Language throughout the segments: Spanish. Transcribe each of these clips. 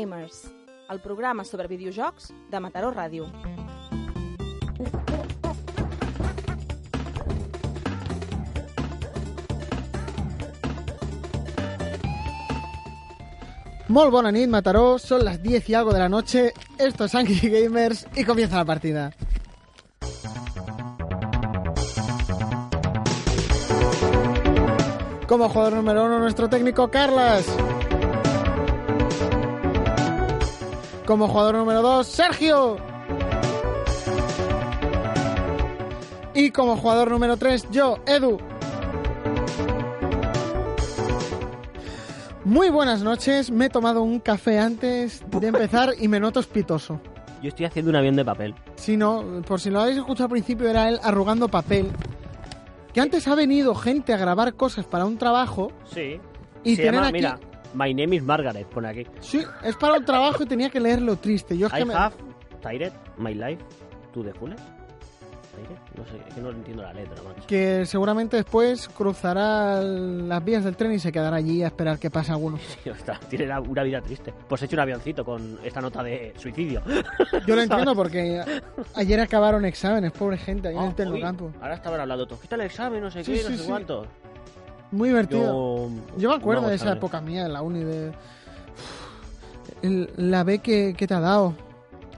Gamers, el programa sobre videojocs de Mataró Ràdio. Molt bona nit, Mataró. Son las 10 y algo de la noche. Esto es Angry Gamers y comienza la partida. Como jugador número uno, nuestro técnico Carlas. Como jugador número dos, Sergio. Y como jugador número tres, yo, Edu. Muy buenas noches, me he tomado un café antes de empezar y me noto espitoso. Yo estoy haciendo un avión de papel. Si no, por si lo habéis escuchado al principio, era él arrugando papel. Que antes ha venido gente a grabar cosas para un trabajo Sí. y Se tienen llama, aquí... mira, My name is Margaret, pone aquí. Sí, es para un trabajo y tenía que leerlo triste. Yo es que I me- have tired my life to the fullest. No sé, es que no entiendo la letra, macho. que seguramente después cruzará las vías del tren y se quedará allí a esperar que pase alguno. Tío, está- tiene una vida triste. Pues he hecho un avioncito con esta nota de suicidio. Yo lo entiendo porque ayer acabaron exámenes, pobre gente, ahí en Ah, el uy, ahora estaban hablando todos. ¿Qué tal el examen? No sé Sí, qué, sí, no sé sí. cuánto. Muy divertido. Yo, Yo me acuerdo de esa época mía en la uni de... El- la B que, que te ha dado.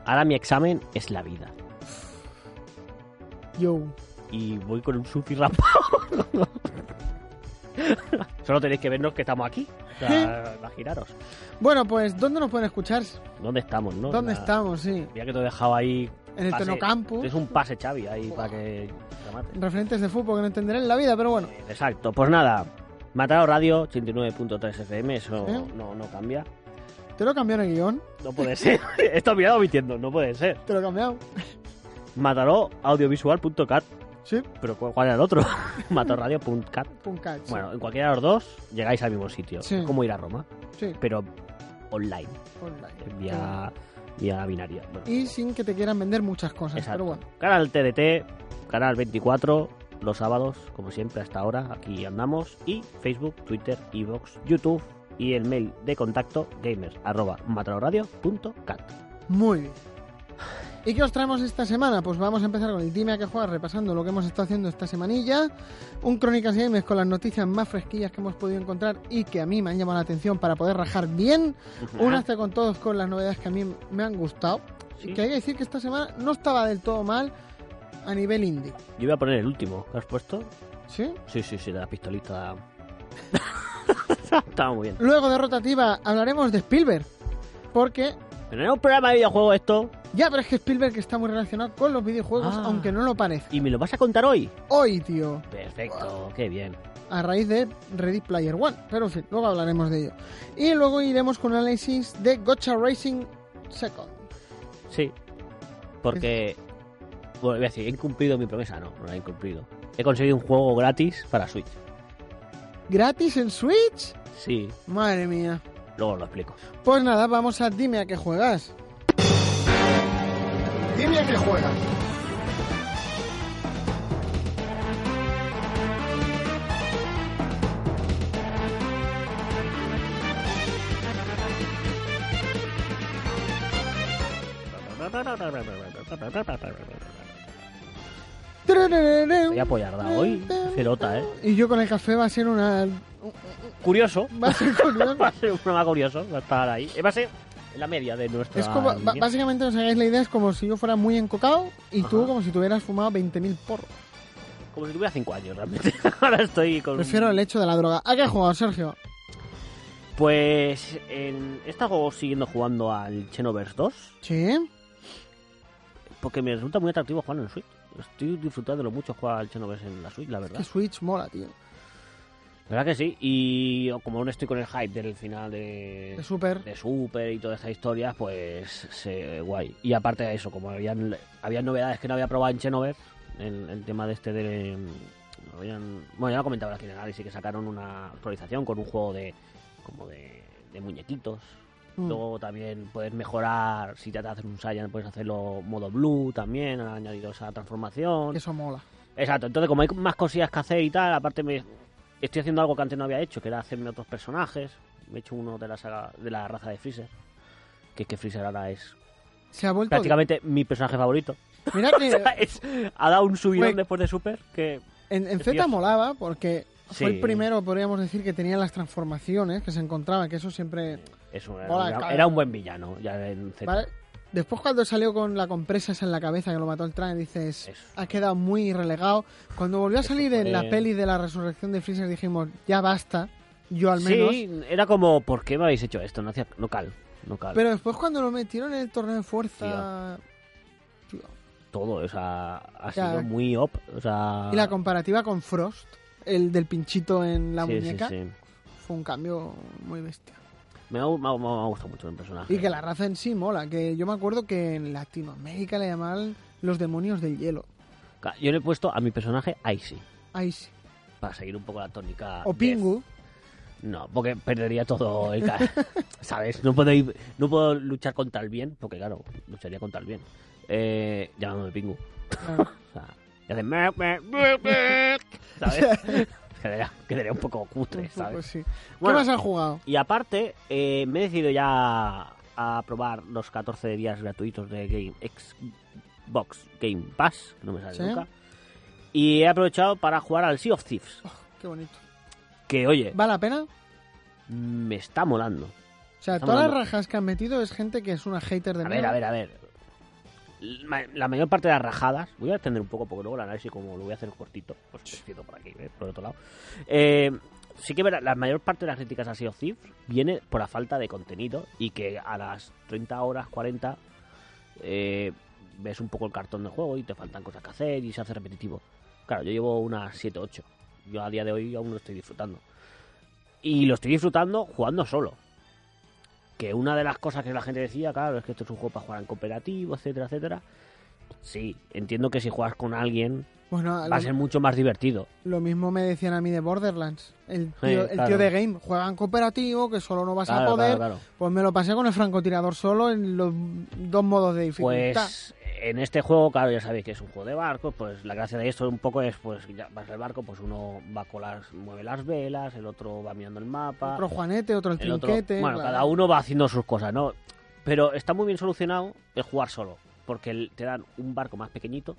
Ahora mi examen es la vida. Yo. Y voy con un sufi rampado. Solo tenéis que vernos que estamos aquí. O sea, imaginaros. Bueno, pues, ¿dónde nos pueden escuchar? ¿Dónde estamos, no? ¿Dónde La- estamos? Sí. Ya que te he dejado ahí. En el Tecnocampo. Es un pase, Xavi, ahí para que te mate. Referentes de fútbol que no entenderé en la vida, pero bueno. Exacto, pues nada. Matado Radio 89.3 FM, eso ¿Eh? no, no cambia. Te lo he cambiado en el guion. No puede ser. Esto mirado mintiendo, no puede ser. Te lo he cambiado. Mataró audiovisual.cat. Sí. Pero ¿cu- ¿cuál era el otro? Matarradio.cat. Puncat. sí. Bueno, en cualquiera de los dos llegáis al mismo sitio. Sí. Es como ir a Roma, Sí. pero online, Online. vía, vía binaria. Bueno, Y sin que te quieran vender muchas cosas. exacto. Pero bueno. Canal TDT, canal 24, los sábados, como siempre hasta ahora, aquí andamos. Y Facebook, Twitter, Evox, YouTube y el mail de contacto gamers arroba. Muy bien. ¿Y qué os traemos esta semana? Pues vamos a empezar con el Dime a qué jugar, repasando lo que hemos estado haciendo esta semanilla. Un Crónicas Games con las noticias más fresquillas que hemos podido encontrar y que a mí me han llamado la atención para poder rajar bien. Un Hazte con todos con las novedades que a mí me han gustado. Sí. Y que hay que decir que esta semana no estaba del todo mal a nivel indie. Yo voy a poner el último que has puesto. ¿Sí? Sí, sí, sí, la pistolita. Estaba muy bien. Luego de rotativa hablaremos de Spielberg. Porque Pero no es un programa de videojuego esto. ya, pero es que Spielberg está muy relacionado con los videojuegos, Ah. aunque no lo parezca. ¿Y me lo vas a contar hoy? Hoy, tío. Perfecto, qué bien. a raíz de Ready Player One. Pero en fin, luego hablaremos de ello. Y luego iremos con un análisis de Gotcha Racing Second. Sí. Porque. Bueno, voy a decir, he incumplido mi promesa. No, no la he incumplido. He conseguido un juego gratis para Switch. ¿Gratis en Switch? Sí, Madre mía. Luego lo explico. Pues nada, vamos a dime a qué juegas. Dime a qué juegas. Voy a apoyar da hoy. Se nota, ¿eh? Y yo con el café va a ser una... Curioso. Va a ser curioso. Va a ser un programa curioso. Va a estar ahí. Va a ser la media de nuestra. Es como, línea. básicamente, os hagáis la idea, es como si yo fuera muy encocado y tú como si tuvieras fumado 20.000 porros. Como si tuviera 5 años, realmente. Ahora estoy con. Prefiero el hecho de la droga. ¿A qué has jugado, Sergio? Pues. En... He estado siguiendo jugando al Xenoverse 2. Sí. Porque me resulta muy atractivo jugar en Switch. estoy disfrutando mucho jugar al Xenoverse en la Switch, la Es verdad. que Switch mola, tío. La verdad que sí, y como aún estoy con el hype del final de, De Super. de Super y toda esta historia, pues se, guay. Y aparte de eso, como habían, habían novedades que no había probado en Xenoverse, el, el tema de este de... habían- bueno, ya lo comentaba aquí en el análisis, que sacaron una actualización con un juego de como de, de muñequitos. Mm. Luego también puedes mejorar, si ya te haces un Saiyan, puedes hacerlo modo blue también, han añadido esa transformación. Eso mola. Exacto, entonces como hay más cosillas que hacer y tal, aparte me estoy haciendo algo que antes no había hecho, que era hacerme otros personajes. Me he hecho uno de la saga, de la raza de Freezer. Que es que Freezer ahora es Se ha vuelto. prácticamente mi personaje favorito. Mira O que sea, es- ha dado un subidón después de Super que en, en Z molaba porque fue Sí. el primero, podríamos decir, que tenía las transformaciones que se encontraban, que eso siempre. es un- Hola, era, era un buen villano ya en Z. ¿vale? Después cuando salió con la compresa esa en la cabeza que lo mató el tren, dices, Eso. ha quedado muy relegado. Cuando volvió a salir en la peli de la resurrección de Freezer dijimos, ya basta, yo al menos. Sí, era como, ¿por qué me habéis hecho esto? No, hacía, no cal, no cal. Pero después cuando lo metieron en el torneo de fuerza... tío, Todo, o sea, ha Ya. sido muy op. O sea, Y la comparativa con Frost, el del pinchito en la sí, sí, muñeca, sí. fue un cambio muy bestia. Me ha, me ha- me ha gustado mucho el personaje. Y que la raza en sí mola, que yo me acuerdo que en Latinoamérica le llamaban los demonios del hielo. Yo le he puesto a mi personaje Icy. Sí. Para seguir un poco la tónica. O. Pingu. No, porque perdería todo el ¿Sabes? No puedo, ir- no puedo luchar contra el bien, porque claro, lucharía contra el bien. Eh, llamándome Pingu. O sea, y hace... ¿Sabes? Quedaría, quedaría un poco cutre, poco ¿sabes? sí. Bueno, ¿Qué más has jugado? Y aparte, eh, me he decidido ya a probar los 14 días gratuitos de Game Xbox Game Pass, que no me sale Sí. nunca. Y he aprovechado para jugar al Sea of Thieves, Oh, qué bonito. que oye, ¿Vale la pena? me está molando. O sea, todas las rajas que han metido es gente que es una hater de A ver, a ver, a ver. La mayor parte de las rajadas, voy a extender un poco porque luego el análisis, como lo voy a hacer cortito, pues despido por aquí, ¿eh? por otro lado. Eh, sí que verá, la mayor parte de las críticas a Sea of Thieves viene por la falta de contenido y que a las 30 horas, 40, eh, ves un poco el cartón del juego y te faltan cosas que hacer y se hace repetitivo. Claro, yo llevo unas 7, 8. Yo a día de hoy aún lo estoy disfrutando. Y lo estoy disfrutando jugando solo. Que una de las cosas que la gente decía, claro, es que esto es un juego para jugar en cooperativo, etcétera, etcétera. Sí, entiendo que si juegas con alguien Bueno, va a ser mucho más divertido. lo mismo me decían a mí de Borderlands. El tío, Sí, el claro. tío de Game juega en cooperativo, que solo no vas a poder. claro. Pues me lo pasé con el francotirador solo en los dos modos de dificultad. Pues en este juego, claro, ya sabéis que es un juego de barcos, pues la gracia de esto un poco es, pues ya vas al barco, pues uno va con las, mueve las velas, el otro va mirando el mapa, Otro Juanete, otro el, el otro, trinquete. bueno, cada uno va haciendo sus cosas, ¿no? Pero está muy bien solucionado el jugar solo, porque te dan un barco más pequeñito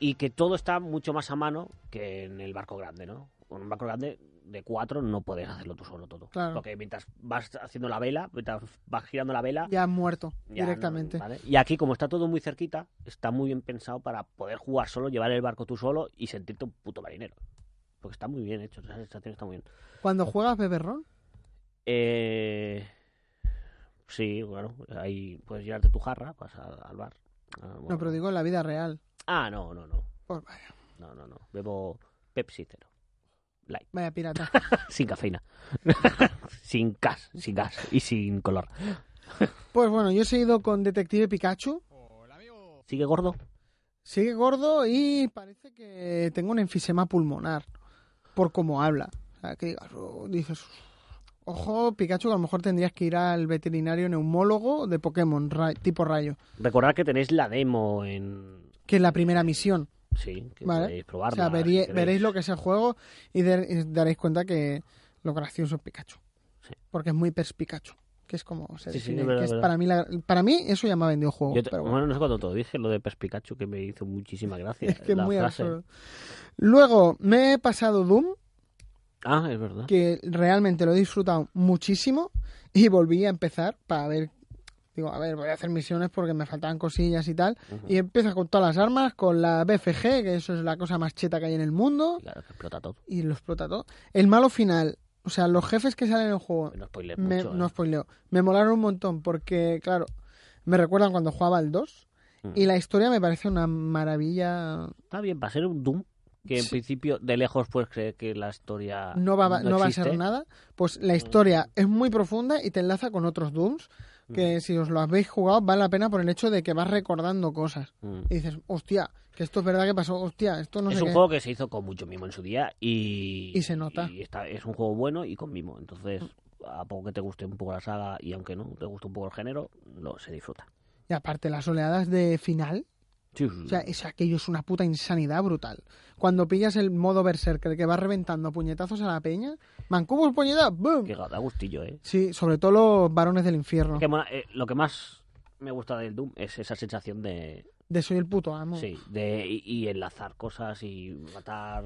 y que todo está mucho más a mano que en el barco grande, ¿no? Con un barco grande de cuatro no puedes hacerlo tú solo todo. Claro. Porque mientras vas haciendo la vela, mientras vas girando la vela, Ya han muerto ya, directamente. ¿no? ¿Vale? Y aquí, como está todo muy cerquita, está muy bien pensado para poder jugar solo, llevar el barco tú solo y sentirte un puto marinero. Porque está muy bien hecho, esa sensación está muy bien. Cuando juegas beberrón, Eh... Sí, bueno, ahí puedes llevarte tu jarra, vas al, bar. Ah, no, pero digo en la vida real. Ah, no, no, no. Pues vaya, No, no, no. Bebo Pepsi cero. Light. vaya pirata. sin cafeína. sin gas, sin gas y sin color. pues bueno, yo he seguido con Detective Pikachu. ¿Sigue gordo? Sigue gordo y parece que tengo un enfisema pulmonar por cómo habla. O sea, que digas, oh, dices, ojo, Pikachu, que a lo mejor tendrías que ir al veterinario neumólogo de Pokémon, ra- tipo rayo, Recordad que tenéis la demo en... que es la primera misión. Sí, que Vale. podéis O probarla. sea, verí- veréis lo que es el juego y, de- y daréis cuenta que lo gracioso es Pikachu. Sí. Porque es muy perspicachu. Que es como se Sí, que es para mí la- para mí eso ya me ha vendido juego. Yo te- pero bueno. bueno. no sé cuándo te lo dije, lo de Perspicachu, que me hizo muchísima gracia. es que la muy frase. absurdo. Luego me he pasado Doom, Ah, es verdad. que realmente lo he disfrutado muchísimo y volví a empezar para ver digo a ver voy a hacer misiones porque me faltaban cosillas y tal y empieza con todas las armas con la BFG que eso es la cosa más cheta que hay en el mundo Claro, que explota todo. y lo explota todo el malo final o sea los jefes que salen en el juego No spoiler me, mucho. no ¿eh? spoileo me molaron un montón porque claro me recuerdan cuando jugaba el 2 Mm. Y la historia me parece una maravilla. Está bien, para ser un Doom, que en Sí. principio de lejos puedes creer que la historia No va, no va a ser nada. Pues la historia es muy profunda y te enlaza con otros Dooms Mm. que si os lo habéis jugado vale la pena por el hecho de que vas recordando cosas. Mm. Y dices, hostia, que esto es verdad que pasó, hostia, esto no es sé un qué. juego que se hizo con mucho mimo en su día y, Y se nota. y está, es un juego bueno y con mimo. Entonces, a poco que te guste un poco la saga y aunque no te guste un poco el género, lo, se disfruta. Y aparte, las oleadas de final, Sí, sí, o sea, es, aquello es una puta insanidad brutal. Cuando pillas el modo Berserker que va reventando puñetazos a la peña, mancubos puñetazos, ¡boom! que da gustillo, ¿eh? Sí, sobre todo los varones del infierno. Que mola- eh, lo que más me gusta del Doom es esa sensación de, De soy el puto amo. sí, de y, y enlazar cosas y matar.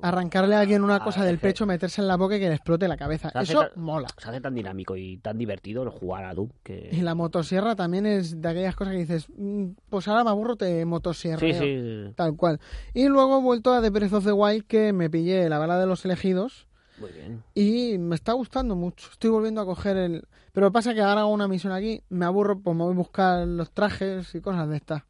Arrancarle a alguien una cosa del pecho, meterse en la boca y que le explote la cabeza. Eso mola. Se hace tan dinámico y tan divertido el jugar a Doom que. Y la motosierra también es de aquellas cosas que dices, "Mm, pues ahora me aburro, te motosierra. Sí, sí. Tal cual. Y luego he vuelto a The Breath of the Wild que me pillé la bala de los elegidos Muy bien. y me está gustando mucho. Estoy volviendo a coger el... Pero pasa que ahora hago una misión aquí, me aburro, pues me voy a buscar los trajes y cosas de estas.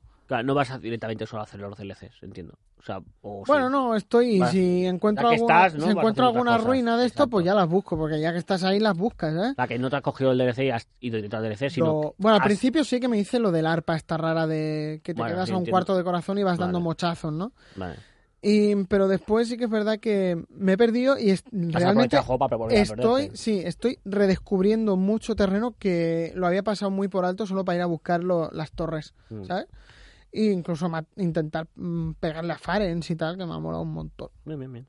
No vas a directamente solo a hacer los DLCs, entiendo. O sea, o Bueno, sí. no, estoy... Vas- si encuentro alguna, estás, ¿no? si Vas encuentro haciendo otras alguna cosas. ruina de esto, pues ya las busco, porque ya que estás ahí las buscas, ¿eh? La que no te has cogido el DLC y has ido directo al DLC, sino. Lo- Bueno, al has- principio sí que me hice lo del arpa esta rara de que te quedas sí, a un entiendo. cuarto de corazón y vas dando mochazos, ¿no? Vale. Y, pero después sí que es verdad que me he perdido y es- realmente estoy, sí, estoy redescubriendo mucho terreno que lo había pasado muy por alto solo para ir a buscar lo- las torres, Mm. ¿sabes? E incluso intentar mm, pegarle a Farens y tal, que me ha molado un montón. Bien, bien, bien.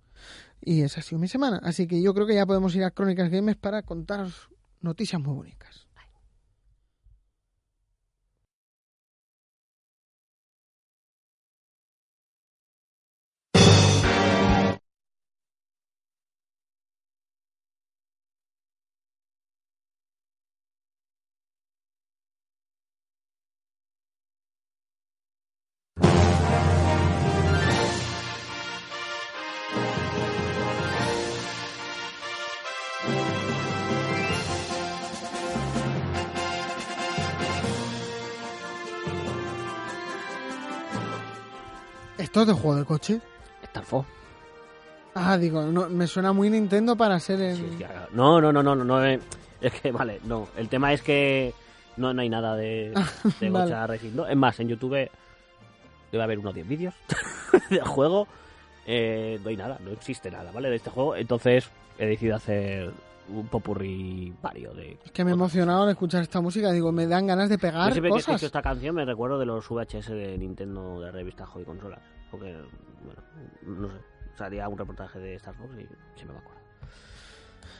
Y esa ha sido mi semana. Así que yo creo que ya podemos ir a Crónicas Games para contaros noticias muy bonitas. ¿Esto es de juego de coche? Starfall. Ah, digo, no, me suena muy Nintendo para ser. Sí, claro. No, no, no, no, no, no. eh, Es que, vale, no. El tema es que no, no hay nada de, de Vale. Gocha Racing. ¿no? Es más, en YouTube debe haber unos 10 vídeos del juego. Eh, no hay nada, no existe nada, ¿vale? De este juego. Entonces he decidido hacer un popurrí vario de. Es que me he emocionado al escuchar esta música. Digo, me dan ganas de Yo pegar siempre que cosas. escucho esta canción me recuerdo de los VHS de Nintendo de la revista Hobby Consolas. Porque, bueno, no sé. Salía un reportaje de Star Fox y siempre me acuerdo.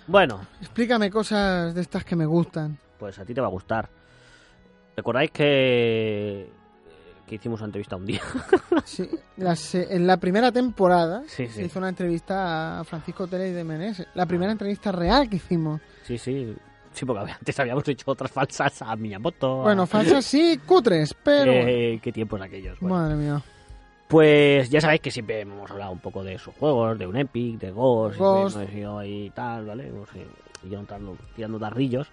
Bueno, Explícame cosas de estas que me gustan. pues a ti te va a gustar. ¿Recordáis que, que hicimos una entrevista un día? Sí, la se- en la primera temporada Sí, se sí. hizo una entrevista a Francisco Tele y de Menezes. La primera entrevista real que hicimos. Sí, sí. Sí, porque antes habíamos hecho otras falsas a Miyamoto. Bueno, falsas sí, cutres, pero... Eh, qué tiempos aquellos. Bueno, Madre mía. Pues ya sabéis que siempre hemos hablado un poco de sus juegos, de un Epic, de Ghost, siempre Ghost. hemos ido ahí y tal, ¿vale? Hemos eh, ido tirando, tirando darrillos.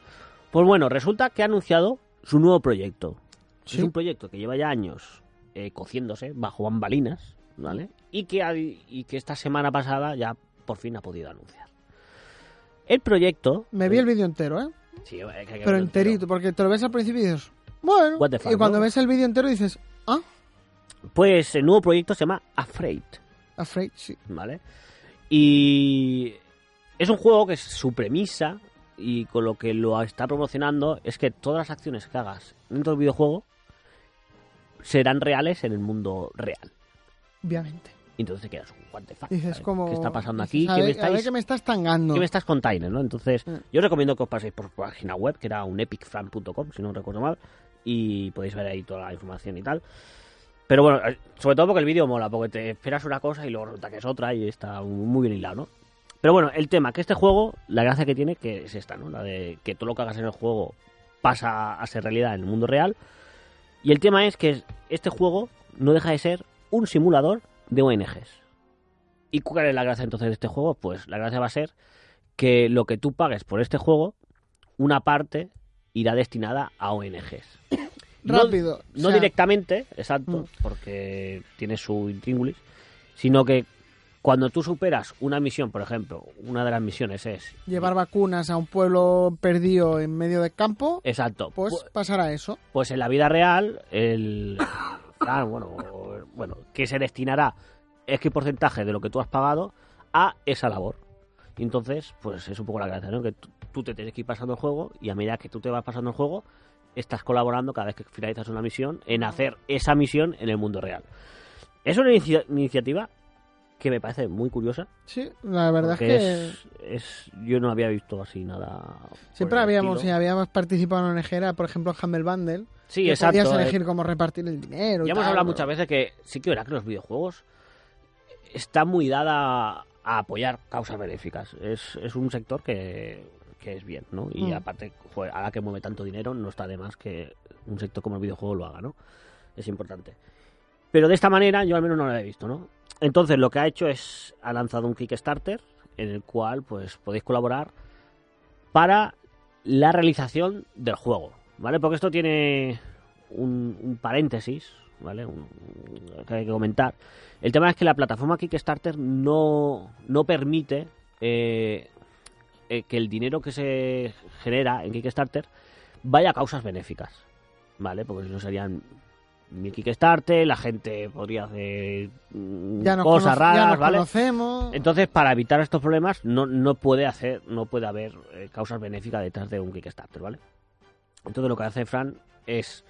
Pues bueno, resulta que ha anunciado su nuevo proyecto. Sí. Es un proyecto que lleva ya años eh, cociéndose bajo bambalinas, ¿vale? Y que, ha- y que esta semana pasada ya por fin ha podido anunciar. El proyecto... Me vi el vídeo entero, ¿eh? Sí, hay que Pero enterito, porque te lo ves al principio y dices, bueno. Fuck, y cuando ¿no? ves el vídeo entero dices, ah, Pues el nuevo proyecto se llama Afraid. Afraid, sí. ¿vale? Y es un juego que su premisa y con lo que lo está promocionando es que todas las acciones que hagas dentro del videojuego serán reales en el mundo real. Obviamente. Y entonces te quedas un fuck, Dices como... ¿Qué está pasando aquí? ¿Qué me, estáis, que estás tangando. qué me estás contando, no? Entonces, Mm. yo os recomiendo que os paséis por su página web, que era un epicfan.com, si no recuerdo mal, y podéis ver ahí toda la información y tal. Pero bueno, eh, sobre todo porque el vídeo mola, porque te esperas una cosa y luego resulta que es otra y está muy bien hilado, ¿no? Pero bueno, el tema, que este juego, la gracia que tiene, que es esta, ¿no? La de que todo lo que hagas en el juego pasa a ser realidad en el mundo real. Y el tema es que este juego no deja de ser un simulador de ONGs. ¿Y cuál es la gracia entonces de este juego? Pues la gracia va a ser que lo que tú pagues por este juego, una parte irá destinada a ONGs. Rápido. No, O sea, directamente, exacto, Mm. porque tiene su intríngulis, sino que cuando tú superas una misión, por ejemplo, una de las misiones es... Llevar vacunas a un pueblo perdido en medio del campo, Exacto. pues pu- pasará eso. Pues en la vida real, el Fran, bueno, bueno, que se destinará X porcentaje de lo que tú has pagado a esa labor. Entonces, pues es un poco la gracia, ¿no? Que tú te tienes que ir pasando el juego y a medida que tú te vas pasando el juego, estás colaborando cada vez que finalizas una misión en hacer esa misión en el mundo real. Es una inicia- iniciativa que me parece muy curiosa. Sí, la verdad es que es, es- yo no había visto así nada. siempre habíamos, y habíamos participado en ONG, era, por ejemplo, Humble Bundle. Sí, que exacto. podías eh. elegir cómo repartir el dinero. y Ya hemos tal, hablado muchas veces que sí que verá que los videojuegos está muy dada a apoyar causas benéficas. Es, es un sector que, que es bien, ¿no? Y Mm. aparte, joder, ahora que mueve tanto dinero, no está de más que un sector como el videojuego lo haga, ¿no? Es importante. Pero de esta manera yo al menos no lo he visto, ¿no? Entonces lo que ha hecho es, ha lanzado un Kickstarter en el cual pues podéis colaborar para la realización del juego, ¿vale? Porque esto tiene un, un paréntesis, ¿vale? Un- que hay que comentar. El tema es que la plataforma Kickstarter no, no permite eh, eh, que el dinero que se genera en Kickstarter vaya a causas benéficas, ¿vale? Porque si no serían mi Kickstarter, la gente podría hacer mm, Ya nos, cosas cono- ya raras, nos ¿vale? conocemos. Entonces, para evitar estos problemas, no, no puede hacer, no puede haber eh, causas benéficas detrás de un Kickstarter, ¿vale? Entonces lo que hace Fran es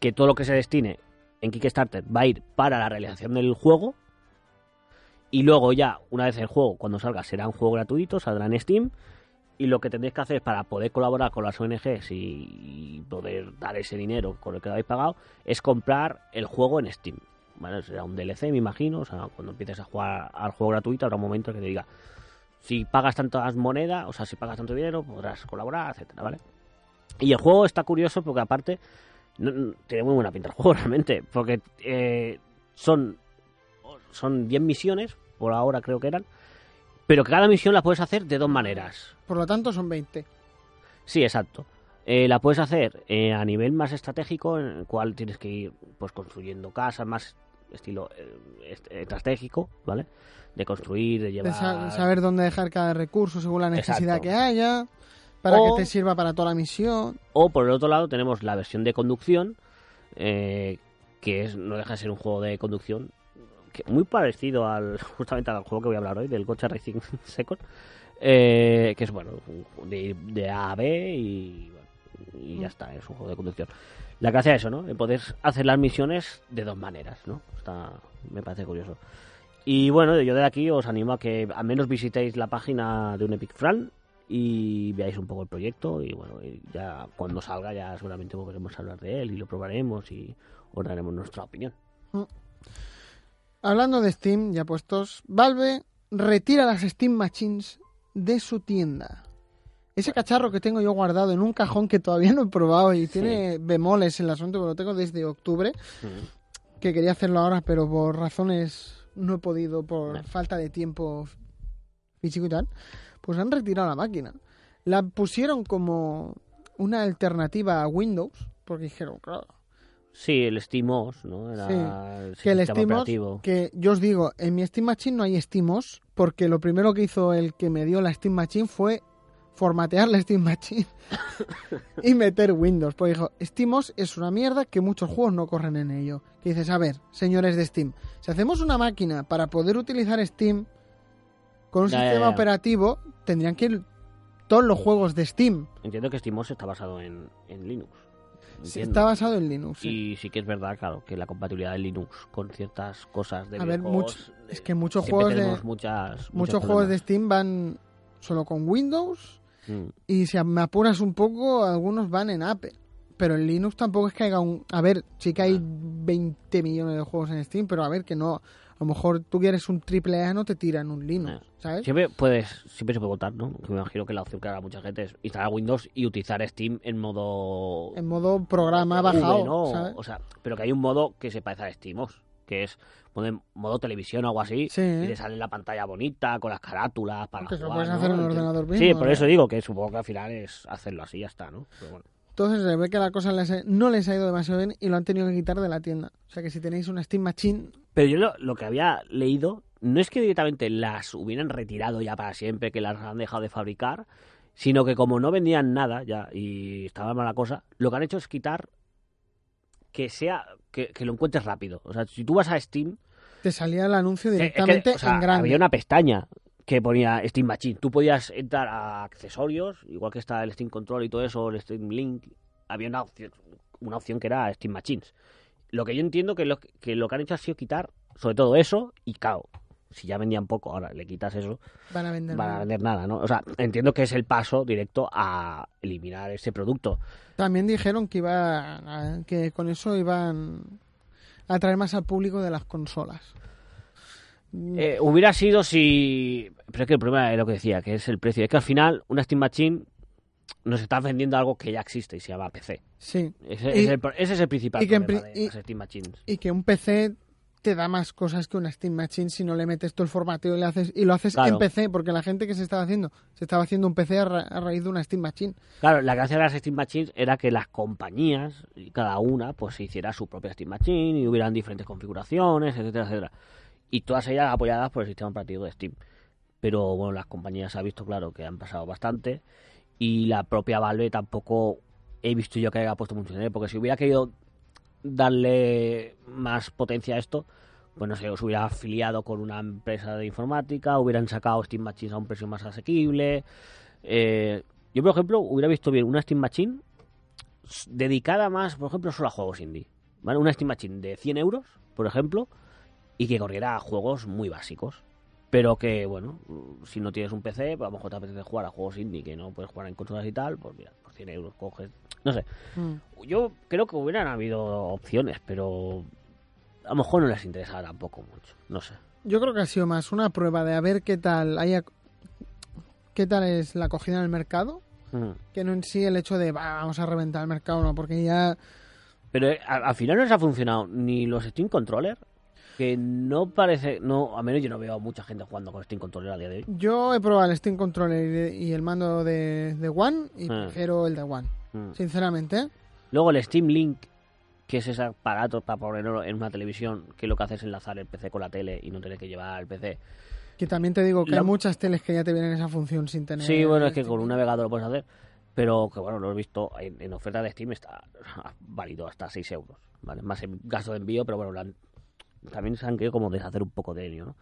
que todo lo que se destine en Kickstarter va a ir para la realización del juego. Y luego ya, una vez el juego, cuando salga, será un juego gratuito, saldrá en Steam. Y lo que tendréis que hacer para poder colaborar con las ONGs y, poder dar ese dinero con el que habéis pagado es comprar el juego en Steam. ¿vale? Será un DLC, me imagino. O sea, cuando empieces a jugar al juego gratuito, habrá un momento que te diga si pagas tantas monedas, o sea, si pagas tanto dinero, podrás colaborar, etcétera, ¿vale? Y el juego está curioso porque aparte no- tiene muy buena pinta el juego realmente, porque eh, son son 10 misiones, por ahora creo que eran, pero cada misión la puedes hacer de dos maneras. Por lo tanto, son 20. Sí, exacto. Eh, la puedes hacer eh, a nivel más estratégico, en el cual tienes que ir pues construyendo casas, más estilo eh, est- estratégico, ¿vale? De construir, de De llevar... sa- saber dónde dejar cada recurso según la necesidad Exacto. que haya. Para O- que te sirva para toda la misión. O por el otro lado tenemos la versión de conducción, eh, que es no deja de ser un juego de conducción que muy parecido al justamente al juego que voy a hablar hoy, del Gocha Racing Second, eh, que es bueno de, de A a B y, y ya está, es un juego de conducción. La gracia es eso, ¿no? De poder hacer las misiones de dos maneras, ¿no? Está, me parece curioso. Y bueno, yo de aquí os animo a que al menos visitéis la página de un Epic Fran y veáis un poco el proyecto y bueno, ya cuando salga ya seguramente volveremos a hablar de él y lo probaremos y os daremos nuestra opinión. Hablando de Steam, ya puestos, Valve retira las Steam Machines de su tienda. Ese cacharro que tengo yo guardado en un cajón que todavía no he probado y tiene bemoles en el asunto, porque lo tengo desde octubre, que quería hacerlo ahora, pero por razones no he podido, por falta de tiempo físico y tal, pues han retirado la máquina. La pusieron como una alternativa a Windows, porque dijeron, claro, Sí, el SteamOS, ¿no? Era Sí, el que el SteamOS, operativo. que yo os digo, en mi Steam Machine no hay SteamOS, porque lo primero que hizo el que me dio la Steam Machine fue formatear la Steam Machine y meter Windows. Pues dijo, SteamOS es una mierda que muchos juegos no corren en ello. Que dices, a ver, señores de Steam, si hacemos una máquina para poder utilizar Steam con un Ya, ya, sistema ya. operativo, tendrían que ir todos los juegos de Steam. Entiendo que SteamOS está basado en, en Linux. Sí. Está basado en Linux. sí. Y sí que es verdad, claro, que la compatibilidad de Linux con ciertas cosas de A ver, much- es que muchos juegos de- muchas, muchos Muchos juegos de. Steam van solo con Windows Mm. Y si me apuras un poco, algunos van en Apple. Pero en Linux tampoco es que haya un... A ver, sí que hay 20 millones de juegos en Steam, pero a ver que no... A lo mejor tú quieres un triple A, no te tiran un Linux, Eh. ¿sabes? Siempre puedes, siempre se puede votar, ¿no? Me imagino que la opción que hará mucha gente es instalar Windows y utilizar Steam en modo En modo programa bajado, ¿no? ¿sabes? O sea, pero que hay un modo que se parece a SteamOS, que es poner modo televisión o algo así, Sí. y te sale la pantalla bonita con las carátulas para Que eso lo jugar, puedes ¿no? hacer en el ordenador Sí, mismo, por ¿no? eso digo que supongo que al final es hacerlo así y ya está, ¿no? Pero bueno. Entonces se ve que la cosa no les ha ido demasiado bien y lo han tenido que quitar de la tienda. O sea que si tenéis una Steam Machine, Pero yo lo, lo que había leído no es que directamente las hubieran retirado ya para siempre, que las han dejado de fabricar, sino que como no vendían nada ya y estaba mala cosa, lo que han hecho es quitar que sea que, que lo encuentres rápido. O sea, si tú vas a Steam, te salía el anuncio eh, es que, directamente o sea, en grande. había una pestaña que ponía Steam Machine. Tú podías entrar a accesorios, igual que está el Steam Control y todo eso, el Steam Link, había una opción, una opción que era Steam Machines. Lo que yo entiendo que lo, que lo que han hecho ha sido quitar sobre todo eso y cao. Si ya vendían poco, ahora le quitas eso, Van a vender. van a vender nada, ¿no? O sea, entiendo que es el paso directo a eliminar ese producto. También dijeron que iba a- que con eso iban a atraer más al público de las consolas. Eh, hubiera sido si... Pero es que el problema es lo que decía, que es el precio. Es que al final una Steam Machine nos está vendiendo algo que ya existe y se llama PC. sí, Ese, Y- es, el, ese es el principal y que problema de y- las Steam Machines. y que un PC te da más cosas que una Steam Machine si no le metes todo el formateo y, le haces, y lo haces Claro. en PC, porque la gente que se estaba haciendo, se estaba haciendo un PC a, ra- a raíz de una Steam Machine. Claro, la gracia de las Steam Machines era que las compañías, cada una, pues se hiciera su propia Steam Machine y hubieran diferentes configuraciones, etcétera, etcétera. Y todas ellas apoyadas por el sistema operativo de Steam. Pero bueno, las compañías se ha visto claro que han pasado bastante y la propia Valve tampoco he visto yo que haya puesto mucho dinero, porque si hubiera querido darle más potencia a esto, pues no sé, os hubiera afiliado con una empresa de informática, hubieran sacado Steam Machines a un precio más asequible. Eh, yo, por ejemplo, hubiera visto bien una Steam Machine dedicada más, por ejemplo, solo a juegos indie. ¿vale? Una Steam Machine de 100 euros, por ejemplo, y que corriera a juegos muy básicos. Pero que, bueno, si no tienes un PC, pues a lo mejor te apetece jugar a juegos indie que no puedes jugar en consolas y tal, pues mira, por 100 euros coges. No sé, Mm. yo creo que hubieran habido opciones, pero a lo mejor no les interesaba tampoco mucho. No sé. Yo creo que ha sido más una prueba de a ver qué tal haya, qué tal es la acogida en el mercado, Mm. que no en sí el hecho de "Va, vamos a reventar el mercado, no, porque ya Pero eh, al, al final no les ha funcionado ni los Steam Controller, que no parece, no, a menos yo no veo a mucha gente jugando con Steam Controller a día de hoy. yo he probado el Steam Controller y, y el mando de, de One y Ah. prefiero el de One, Mm. sinceramente. Luego el Steam Link, que es ese aparato para ponerlo en una televisión, que lo que hace es enlazar el PC con la tele y no tener que llevar el PC. Que también te digo que La- hay muchas teles que ya te vienen esa función sin tener. Sí, bueno, es que con un navegador lo puedes hacer, pero que bueno, lo he visto en, en oferta de Steam, está válido hasta 6 euros, ¿vale? Más en gasto de envío, pero bueno, lo han- también se han querido como deshacer un poco de ello, ¿no?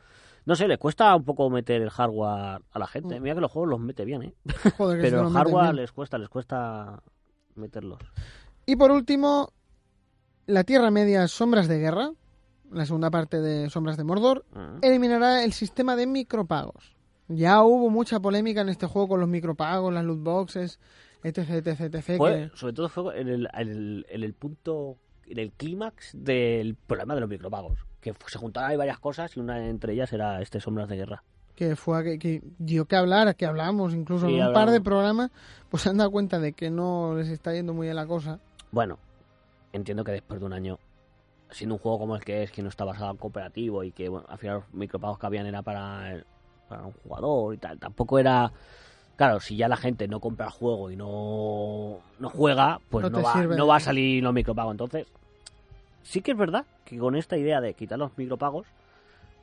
No sé, le cuesta un poco meter el hardware a la gente. Mm. Mira que los juegos los mete bien, ¿eh? Joder, Pero el hardware les cuesta, les cuesta meterlos. Y por último, la Tierra Media Sombras de Guerra, la segunda parte de Sombras de Mordor, Ah. eliminará el sistema de micropagos. Ya hubo mucha polémica en este juego con los micropagos, las loot boxes, etc, etc, etc. Que- sobre todo fue en el, en el, en el punto, en el clímax del problema de los micropagos. Que se juntaron ahí varias cosas y una entre ellas era este Sombras de Guerra. que fue que, que dio que hablar, que hablamos incluso Sí, en un hablamos. par de programas, pues se han dado cuenta de que no les está yendo muy bien la cosa. Bueno, entiendo que después de un año, siendo un juego como el que es, que no está basado en cooperativo y que bueno, al final los micropagos que habían era para, el- para un jugador y tal, tampoco era... Claro, si ya la gente no compra el juego y no, no juega, pues No va, no va a salir los micropagos. Entonces, sí que es verdad que con esta idea de quitar los micropagos,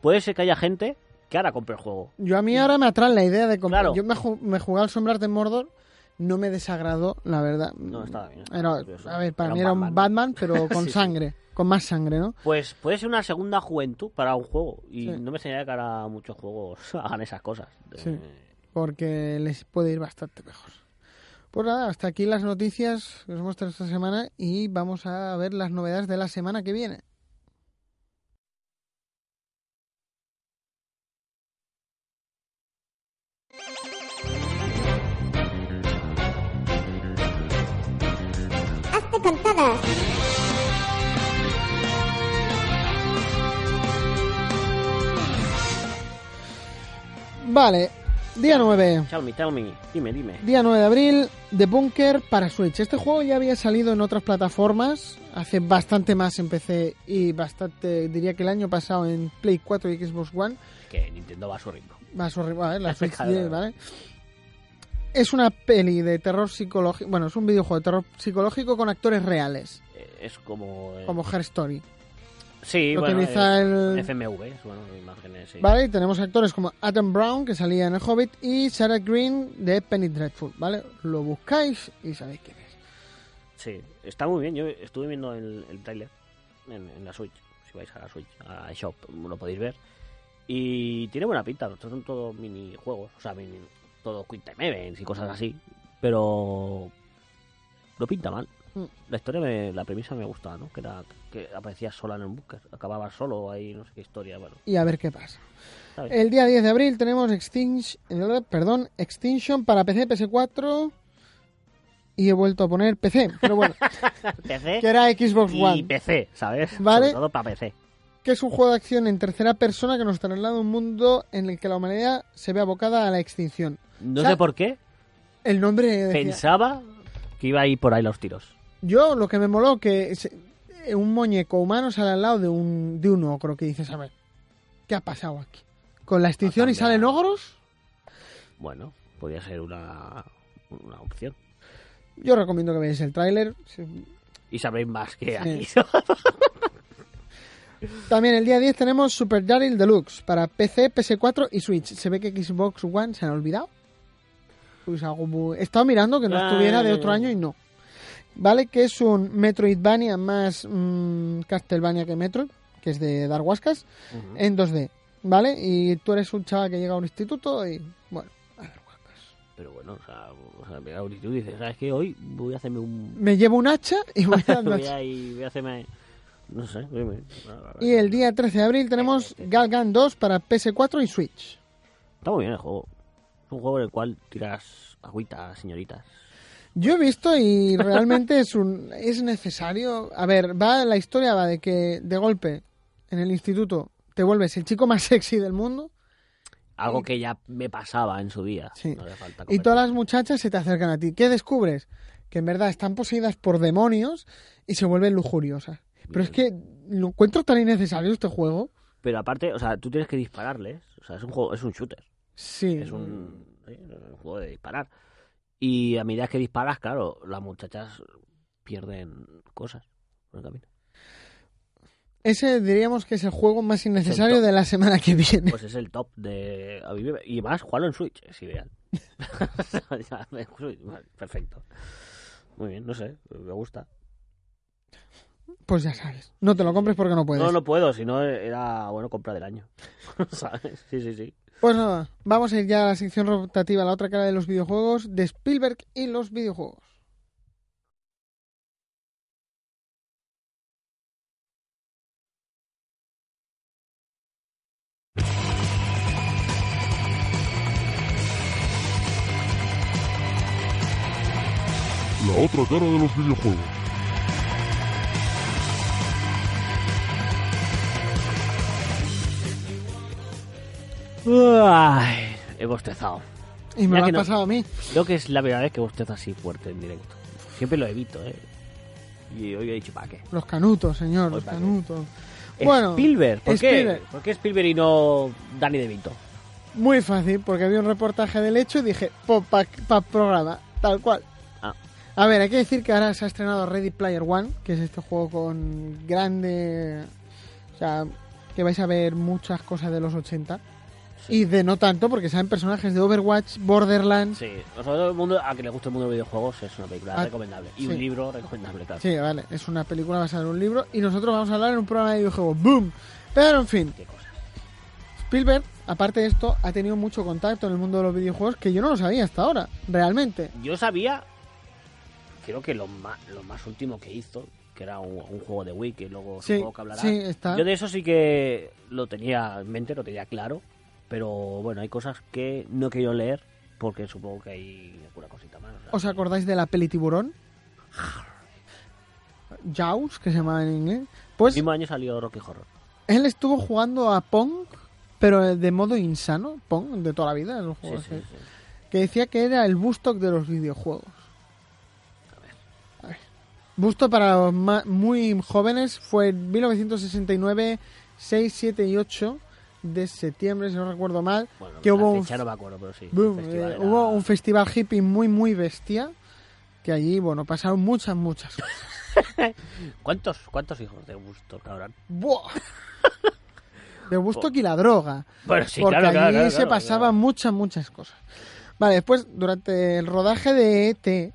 puede ser que haya gente que ahora compre el juego. Yo a mí ahora me atrae la idea de comprar. Claro. Yo me, me jugué al Sombras de Mordor, no me desagradó, la verdad. No, estaba bien. Era- a ver, para Era mí era un Batman. Pero con Sí, sí. sangre, con más sangre, ¿no? Pues puede ser una segunda juventud para un juego. Y Sí. no me extrañaría que ahora muchos juegos hagan esas cosas. Sí. Eh, porque les puede ir bastante mejor. Pues nada, hasta aquí las noticias que os hemos traído esta semana y vamos a ver las novedades de la semana que viene. Hazte. Vale, día 9. Tell me, tell me. Dime, dime. Día 9 de abril, The Bunker para Switch. Este juego ya había salido en otras plataformas, hace bastante más en PC y bastante, diría que el año pasado en Play 4 y Xbox One. Que Nintendo va a su ritmo. Va a su ritmo, ¿vale? La Switch Claro. 10, ¿vale? es una peli de terror psicológico. Bueno, es un videojuego de terror psicológico con actores reales, Eh, Es como... eh, como Her Story. Sí, bueno, eh, el- FMV, es, bueno, imágenes, sí. ¿Vale? Y tenemos actores como Adam Brown, que salía en El Hobbit, y Sarah Green de Penny Dreadful, ¿vale? Lo buscáis y sabéis quién es. Sí, está muy bien. Yo estuve viendo el, el tráiler en, en la Switch. Si vais a la Switch, a Shop, lo podéis ver. Y tiene buena pinta. Estos son todos minijuegos. O sea, mini, todo Quick Time Events y cosas así. Pero no pinta mal. Mm. La historia, me- la premisa me gustaba, ¿no? Que era que aparecías sola en un búnker. Acababas solo ahí, no sé qué historia. Bueno, Y a ver qué pasa. El día 10 de abril tenemos Extinction, perdón, Extinction para PC, PS4 y he vuelto a poner PC, pero bueno, PC que era Xbox y One, PC, ¿sabes? Vale. Sobre todo para PC. que es un juego de acción en tercera persona que nos traslada a un mundo en el que la humanidad se ve abocada a la extinción. No O sea, sé por qué. El nombre decía- Pensaba que iba a ir por ahí los tiros. Yo lo que me moló que un muñeco humano sale al lado de un de un ogro que dices, a ver, ¿qué ha pasado aquí? Con la extinción y salen ogros, Bueno, podría ser una, una opción. yo recomiendo que veáis el tráiler. Sí. Y sabréis más que aquí. También el día 10 tenemos Super Daryl Deluxe para PC, PS4 y Switch. Se ve que Xbox One se han olvidado. Pues algo muy... He estado mirando que no estuviera de otro año y no. Vale, que es un Metroidvania más mm, Castlevania que Metroid, que es de dar huascas, en 2D. ¿Vale? Y tú eres un chaval que llega a un instituto y, bueno, a dar huascas. Pero bueno, o sea, o sea mira, y tú dices, ¿sabes qué? Hoy voy a hacerme un... Me llevo un hacha y voy dando voy hacha. a, y voy a hacerme... No sé. dime. Y el día 13 de abril tenemos Galgan 2 para PS4 y Switch. Está muy bien el juego. Es un juego en el cual tiras agüitas, señoritas. Yo he visto y realmente es un es necesario. A ver, va la historia va de que de golpe en el instituto te vuelves el chico más sexy del mundo Algo que ya me pasaba en su día. Sí. No falta y todas las muchachas se te acercan a ti. ¿Qué descubres? Que en verdad están poseídas por demonios y se vuelven lujuriosas. Pero es que lo encuentro tan innecesario este juego. Pero aparte, o sea, tú tienes que dispararles. O sea, es un juego, es un shooter. Sí. Es un, sí, un juego de disparar. Y a medida que disparas, claro, las muchachas pierden cosas por el camino. Ese diríamos que es el juego más innecesario de la semana que viene. Pues es el top de. Y más, jugarlo en Switch, es ideal. Perfecto. Muy bien, no sé, me gusta. Pues ya sabes. No te lo compres porque no puedes. No, no puedo, si no era, bueno, compra del año. ¿Sabes? Sí, sí, sí. Pues nada, vamos a ir ya a la sección rotativa, la otra cara de los videojuegos, de Spielberg y los videojuegos. La otra cara de los videojuegos. Ay, he bostezado. Y me Mira lo ha que no- pasado a mí. Creo que es la primera vez que bostezo así fuerte en directo. Siempre lo evito, ¿eh? Y hoy he dicho, ¿para qué? Los canutos, señor, los canutos. Bueno, Spielberg, ¿por Spielberg. qué? ¿Por qué Spielberg y no Danny DeVito? Muy fácil, porque había un reportaje del hecho y dije, para programa, tal cual. Ah. A ver, hay que decir que ahora se ha estrenado Ready Player One, que es este juego con grande... O sea, que vais a ver muchas cosas de los 80. Y de no tanto, porque saben personajes de Overwatch, Borderlands... Sí, o sea, el mundo, a que le guste el mundo de los videojuegos, es una película Ah, recomendable. Y sí. un libro recomendable, claro. Sí, vale, es una película basada en un libro y nosotros vamos a hablar en un programa de videojuegos. ¡Boom! Pero en fin, Qué cosas. Spielberg, aparte de esto, ha tenido mucho contacto en el mundo de los videojuegos que yo no lo sabía hasta ahora, realmente. Yo sabía, creo que lo más, lo más último que hizo, que era un, un juego de Wii, que luego Sí, supongo que hablará. sí, está. Yo de eso sí que lo tenía en mente, lo tenía claro. Pero bueno, hay cosas que no he querido leer porque supongo que hay alguna cosita más. sea, ¿Os acordáis de la peli Tiburón? Jaws, que se llamaba en inglés. El Pues mismo año salió Rocky Horror. él estuvo jugando a Pong, pero de modo insano. Pong, de toda la vida, es un Sí, juego sí, así, sí. que decía que era el Bustock de los videojuegos. A ver. Busto para los muy jóvenes fue en 1969, 6, 7 y 8 de septiembre, si no recuerdo mal, Bueno, que hubo un, fecha no me acuerdo, pero sí. boom, el festival eh, era- hubo un festival hippie muy, muy bestia, que allí, bueno, pasaron muchas, muchas cosas. ¿Cuántos, ¿Cuántos hijos de gusto, cabrón? ¡Buah! De gusto que la droga. Bueno, sí, porque claro, allí claro, se pasaban muchas, muchas cosas. Vale, después, durante el rodaje de ET,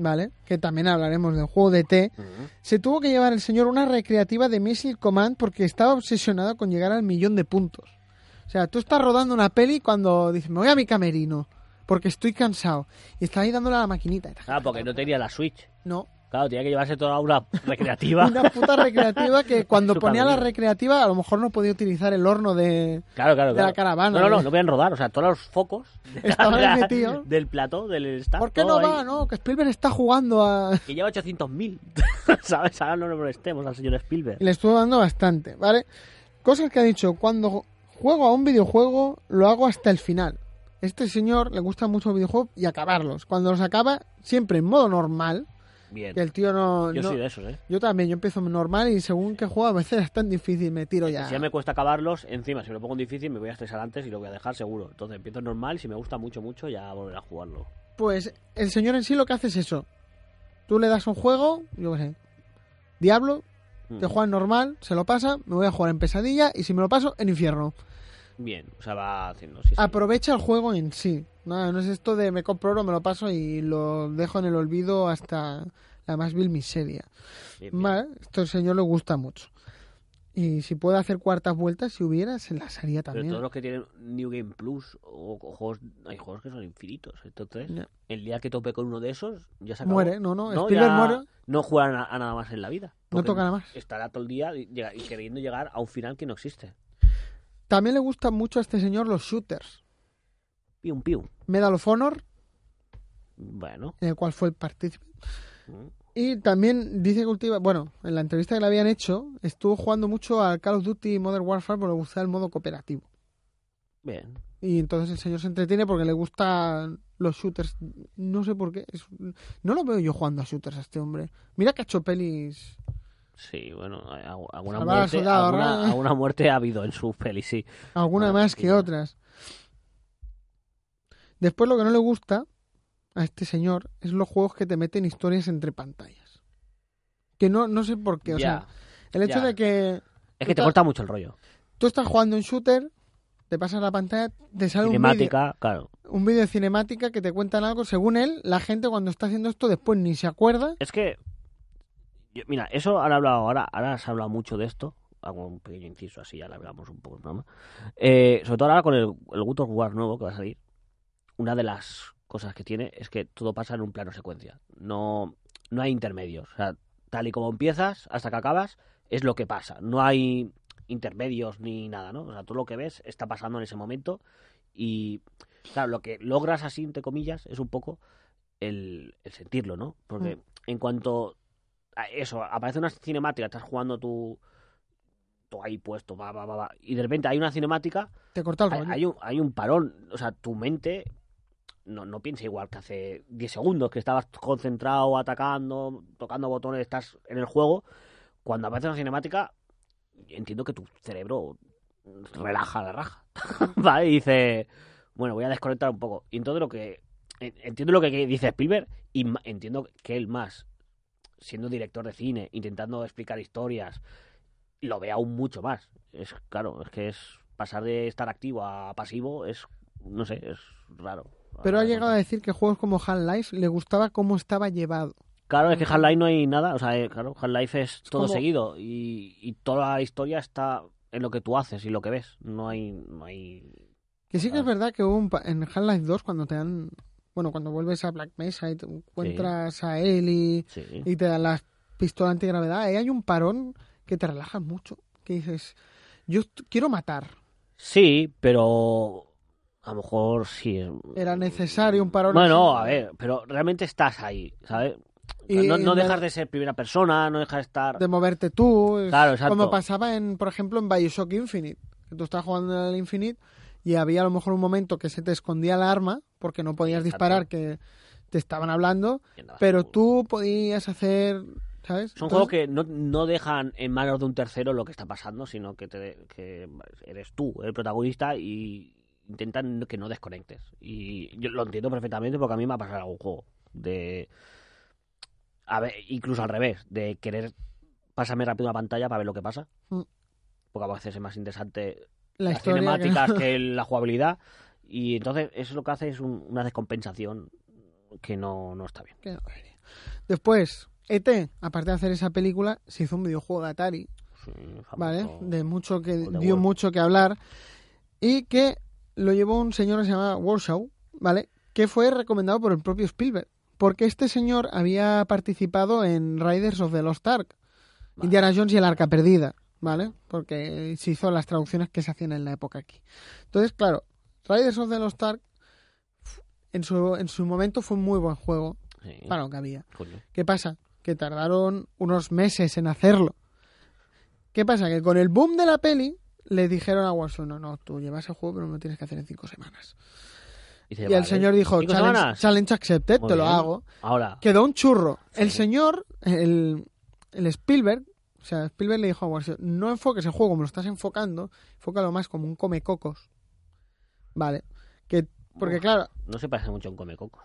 ¿vale? Que también hablaremos del juego de. Ujú. se tuvo que llevar el señor una recreativa de Missile Command porque estaba obsesionado con llegar al millón de puntos. O sea, tú estás rodando una peli cuando dices, me voy a mi camerino porque estoy cansado. Y está ahí dándole a la maquinita. Ah, porque no tenía la Switch. No, Claro, tenía que llevarse toda una recreativa. una puta recreativa que cuando Su ponía la recreativa a lo mejor no podía utilizar el horno de... Claro, claro, de claro. la caravana, No, no, no, ¿eh? no podían rodar. O sea, todos los focos Estaban de la- metidos. del plató, del staff. ¿Por qué no ahí. va? No, que Spielberg está jugando a... Que lleva 800.000. ¿Sabes? Ahora no le molestemos al señor Spielberg. Y le estuvo dando bastante, ¿vale? Cosas que ha dicho, cuando juego a un videojuego lo hago hasta el final. Este señor le gusta mucho los videojuegos y acabarlos. Cuando los acaba, siempre en modo normal, Bien. que el tío no... Yo no- soy de esos, ¿eh? Yo también, yo empiezo normal y según que juego a veces es tan difícil, me tiro ya. Si ya me cuesta acabarlos, encima, si me lo pongo en difícil, me voy a estresar antes y lo voy a dejar seguro. Entonces empiezo normal y si me gusta mucho, mucho, ya volveré a jugarlo. Pues el señor en sí lo que hace es eso. Tú le das un juego, yo qué sé, Diablo, te Mm. juega en normal, se lo pasa, me voy a jugar en pesadilla y si me lo paso, en infierno. Bien, o sea, va haciendo. Sí, sí. aprovecha el juego en sí. No, no es esto de me compro oro, me lo paso y lo dejo en el olvido hasta la más vil miseria. Bien, bien. Vale, esto al señor le gusta mucho. Y si puede hacer cuartas vueltas, si hubiera, se las haría Pero también. todos los que tienen New Game Plus o, o juegos, hay juegos que son infinitos. Entonces, Ya. el día que tope con uno de esos, ya se acabó. Muere, no, no, No, Spielberg muere, No juegan a, a nada más en la vida. no toca nada más. Estará todo el día y, y queriendo llegar a un final que no existe. También le gustan mucho a este señor los shooters. Pium, pium. Medal of Honor, Bueno. en el cual fue el partícipe. mm, Y también dice que última, bueno, en la entrevista que le habían hecho, estuvo jugando mucho al Call of Duty Modern Warfare porque le gustaba el modo cooperativo. Bien. Y entonces el señor se entretiene porque le gustan los shooters. No sé por qué. es- no lo veo yo jugando a shooters a este hombre. Mira que ha hecho pelis. Sí, bueno, alguna Salvar muerte, soldado alguna, Ryan. alguna muerte ha habido en sus pelis, sí. Alguna Ah, más sí, que otras. Después lo que no le gusta a este señor es los juegos que te meten historias entre pantallas. Que no, no sé por qué. O Ya. sea, el hecho ya. de que Es que te corta mucho el rollo. tú estás jugando un shooter, te pasas la pantalla, te sale un vídeo, Cinemática, claro. un vídeo de cinemática que te cuentan algo. Según él, la gente cuando está haciendo esto después ni se acuerda. Es que. Yo- mira, eso han hablado ahora, ahora se ha hablado mucho de esto. Hago un pequeño inciso así, ya le hablamos un poco el programa. Eh, sobre todo ahora con el, el of War nuevo que va a salir. Una de las cosas que tiene es que todo pasa en un plano secuencia. No, no hay intermedios. O sea, tal y como empiezas hasta que acabas, es lo que pasa. No hay intermedios ni nada, ¿no? O sea, todo lo que ves está pasando en ese momento. Y, claro, lo que logras así, entre comillas, es un poco el, el sentirlo, ¿no? Porque Mm. en cuanto eso, aparece una cinemática, estás jugando tú, tú ahí puesto, va, va, va, va, y de repente hay una cinemática, Te corta el hay, rollo. hay un, hay un parón, o sea, tu mente no, no piensa igual que hace 10 segundos, que estabas concentrado, atacando, tocando botones, estás en el juego, cuando aparece una cinemática, entiendo que tu cerebro relaja la raja, ¿vale? Y dice, bueno, voy a desconectar un poco. Y entonces lo que, en- entiendo lo que dice Spielberg y entiendo que él más, siendo director de cine, intentando explicar historias, lo ve aún mucho más. Es claro, es que es pasar de estar activo a pasivo es, no sé, es raro. Pero ha llegado a decir que juegos como Half-Life le gustaba cómo estaba llevado. Claro, es que Half-Life no hay nada, o sea, eh, claro, Half-Life es todo seguido y, y toda la historia está en lo que tú haces y lo que ves. No hay, no hay. Que sí que es verdad que hubo un pa- en Half-Life 2 cuando te dan... Bueno, cuando vuelves a Black Mesa y te encuentras a Ellie Sí. y te dan la pistola antigravedad, ahí hay un parón que te relaja mucho. Que dices, yo quiero matar. Sí, pero a lo mejor sí. es- Era necesario un parón Bueno, así. a ver, pero realmente estás ahí, ¿sabes? Y- no no y dejas de ser primera persona, no dejas de estar. de moverte tú. Claro, exacto. Como pasaba, en, por ejemplo, en Bioshock Infinite. Que tú estabas jugando en el Infinite y había a lo mejor un momento que se te escondía el arma porque no podías Exacto. disparar, que te estaban hablando, pero tú podías hacer... ¿sabes? Son Entonces, juegos que no, no dejan en manos de un tercero lo que está pasando, sino que, te, que eres tú el protagonista y intentan que no desconectes. Y yo lo entiendo perfectamente porque a mí me ha pasado algún juego. De. A ver, incluso al revés, de querer pasarme rápido una pantalla para ver lo que pasa. Mm. Porque a veces es más interesante la las que- cinemáticas que... la jugabilidad. Y entonces eso lo que hace es un- una descompensación que no, no está bien. Después, ET, aparte de hacer esa película, se hizo un videojuego de Atari, Sí. ¿vale? De mucho que dio mucho que hablar y que lo llevó un señor que se llama Warshaw, ¿vale? Que fue recomendado por el propio Spielberg, porque este señor había participado en Riders of the Lost Ark, Vale. Indiana Jones y el Arca Perdida, ¿vale? Porque se hizo las traducciones que se hacían en la época aquí. Entonces, claro, Riders of the Lost Ark en su, en su momento fue un muy buen juego Sí, para lo que había. coño. ¿Qué pasa? Que tardaron unos meses en hacerlo. ¿Qué pasa? Que con el boom de la peli le dijeron a Warzone, no, no, tú llevas el juego pero me lo tienes que hacer en cinco semanas. Y el señor dijo, ¿cinco challenge, challenge accepted, Muy te lo hago. Ahora, Quedó un churro. Sí. El señor, el, el Spielberg, o sea, Spielberg le dijo a Warzone, no enfoques el juego como lo estás enfocando, enfócalo más como un come cocos. Vale. Que, porque Uf. claro, no se parece mucho a un comecocos.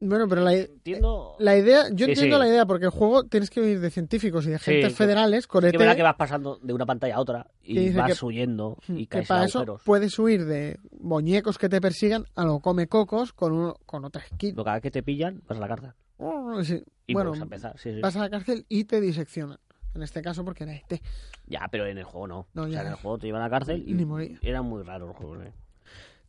bueno, pero la, Entiendo... La idea, yo Sí, entiendo sí. la idea, porque el juego tienes que ir de científicos y de agentes que- federales con que es verdad que vas pasando de una pantalla a otra Que y vas que- huyendo y que caes en para eso agujeros. puedes huir de muñecos que te persigan a lo come cocos con, uno, con otra skin. Pero cada vez que te pillan, vas a la cárcel. Oh. Y Bueno, a empezar. Vas a la cárcel y te diseccionan. En este caso porque era ET. Ya, pero en el juego no. No, o sea, en el juego te llevan a la cárcel y Ni morir. era muy raro el juego. ¿eh?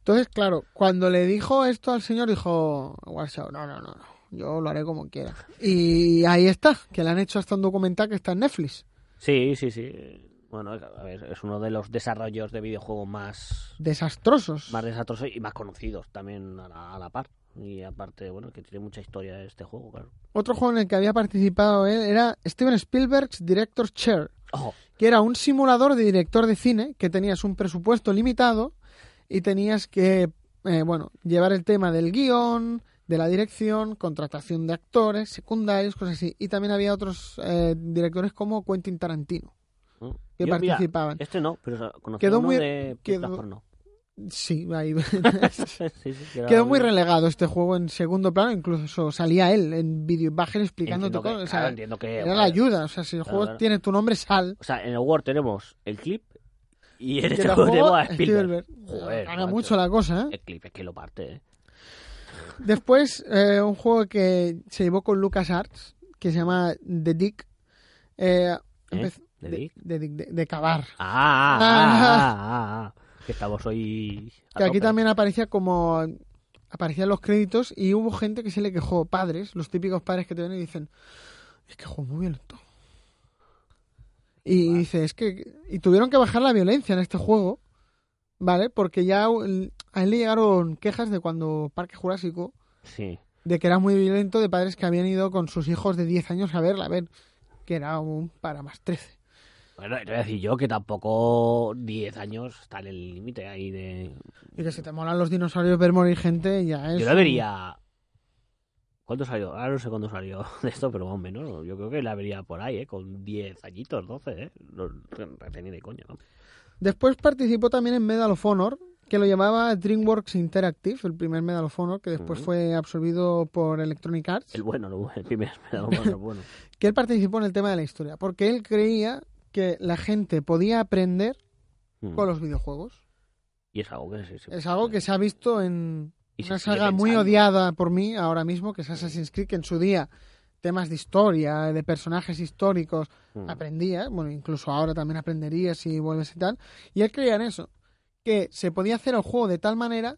Entonces, claro, cuando le dijo esto al señor, dijo Warsaw, no, no, no, no, yo lo haré como quiera. Y ahí está, que le han hecho hasta un documental que está en Netflix. Sí, sí, sí. Bueno, a ver, es uno de los desarrollos de videojuegos más, Desastrosos. más desastrosos y más conocidos también a la, a la par. Y aparte, bueno, que tiene mucha historia este juego, claro. Otro juego en el que había participado él era Steven Spielberg's Director's Chair. Ojo, que era un simulador de director de cine que tenías un presupuesto limitado y tenías que, eh, bueno, llevar el tema del guion, de la dirección, contratación de actores, secundarios, cosas así. Y también había otros eh, directores como Quentin Tarantino ¿no? que Yo, mira, participaban. este no, pero conocí Quedó uno muy- de quedó- porno. Sí, ahí. Sí, sí, quedaba Quedó muy relegado este juego en segundo plano, incluso salía él en videoimagen que- cosas. O sea, entiendo que, era la ayuda. O sea, si el Claro, juego claro. tiene tu nombre, sal. O sea, en el Word tenemos el clip y en este el juego tenemos a Spielberg. Spielberg. Joder, Gana macho. mucho la cosa, ¿eh? El clip es que lo parte, ¿eh? Después, eh, un juego que se llevó con LucasArts, que se llama The Dick. Eh, ¿The de, Dick? de, Dick, de- de cavar. Ah, ah, ah, ah, ah. Que estamos hoy. Que aquí también aparecía como. Aparecían los créditos y hubo gente que se le quejó, padres, los típicos padres que te ven y dicen: Es que juego muy violento. Y dice: Es que. Y tuvieron que bajar la violencia en este juego, ¿vale? Porque ya a él le llegaron quejas de cuando Parque Jurásico Sí. de que era muy violento de padres que habían ido con sus hijos de 10 años a verla, a ver, que era un para más 13. Bueno, te voy a decir yo que tampoco 10 años está en el límite ahí de. Y que si te molan los dinosaurios ver morir gente, ya es... Yo la vería. ¿Cuándo salió? Ahora no sé cuándo salió de esto, pero más o menos. Yo creo que la vería por ahí, ¿eh? Con 10 añitos, 12, ¿eh? No, ni de coña, ¿no? Después participó también en Medal of Honor, que lo llamaba DreamWorks Interactive, el primer Medal of Honor, que después fue absorbido por Electronic Arts, El bueno, no, el primer me da un bueno. que él participó en el tema de la historia, porque él creía que la gente podía aprender Mm. con los videojuegos. Y es algo que sí, sí. Es algo que se ha visto en, Y una saga muy odiada por mí ahora mismo, que es Assassin's Creed, que en su día temas de historia, de personajes históricos, Mm. aprendía, bueno, incluso ahora también aprendería si vuelves y tal, y él creía en eso, que se podía hacer el juego de tal manera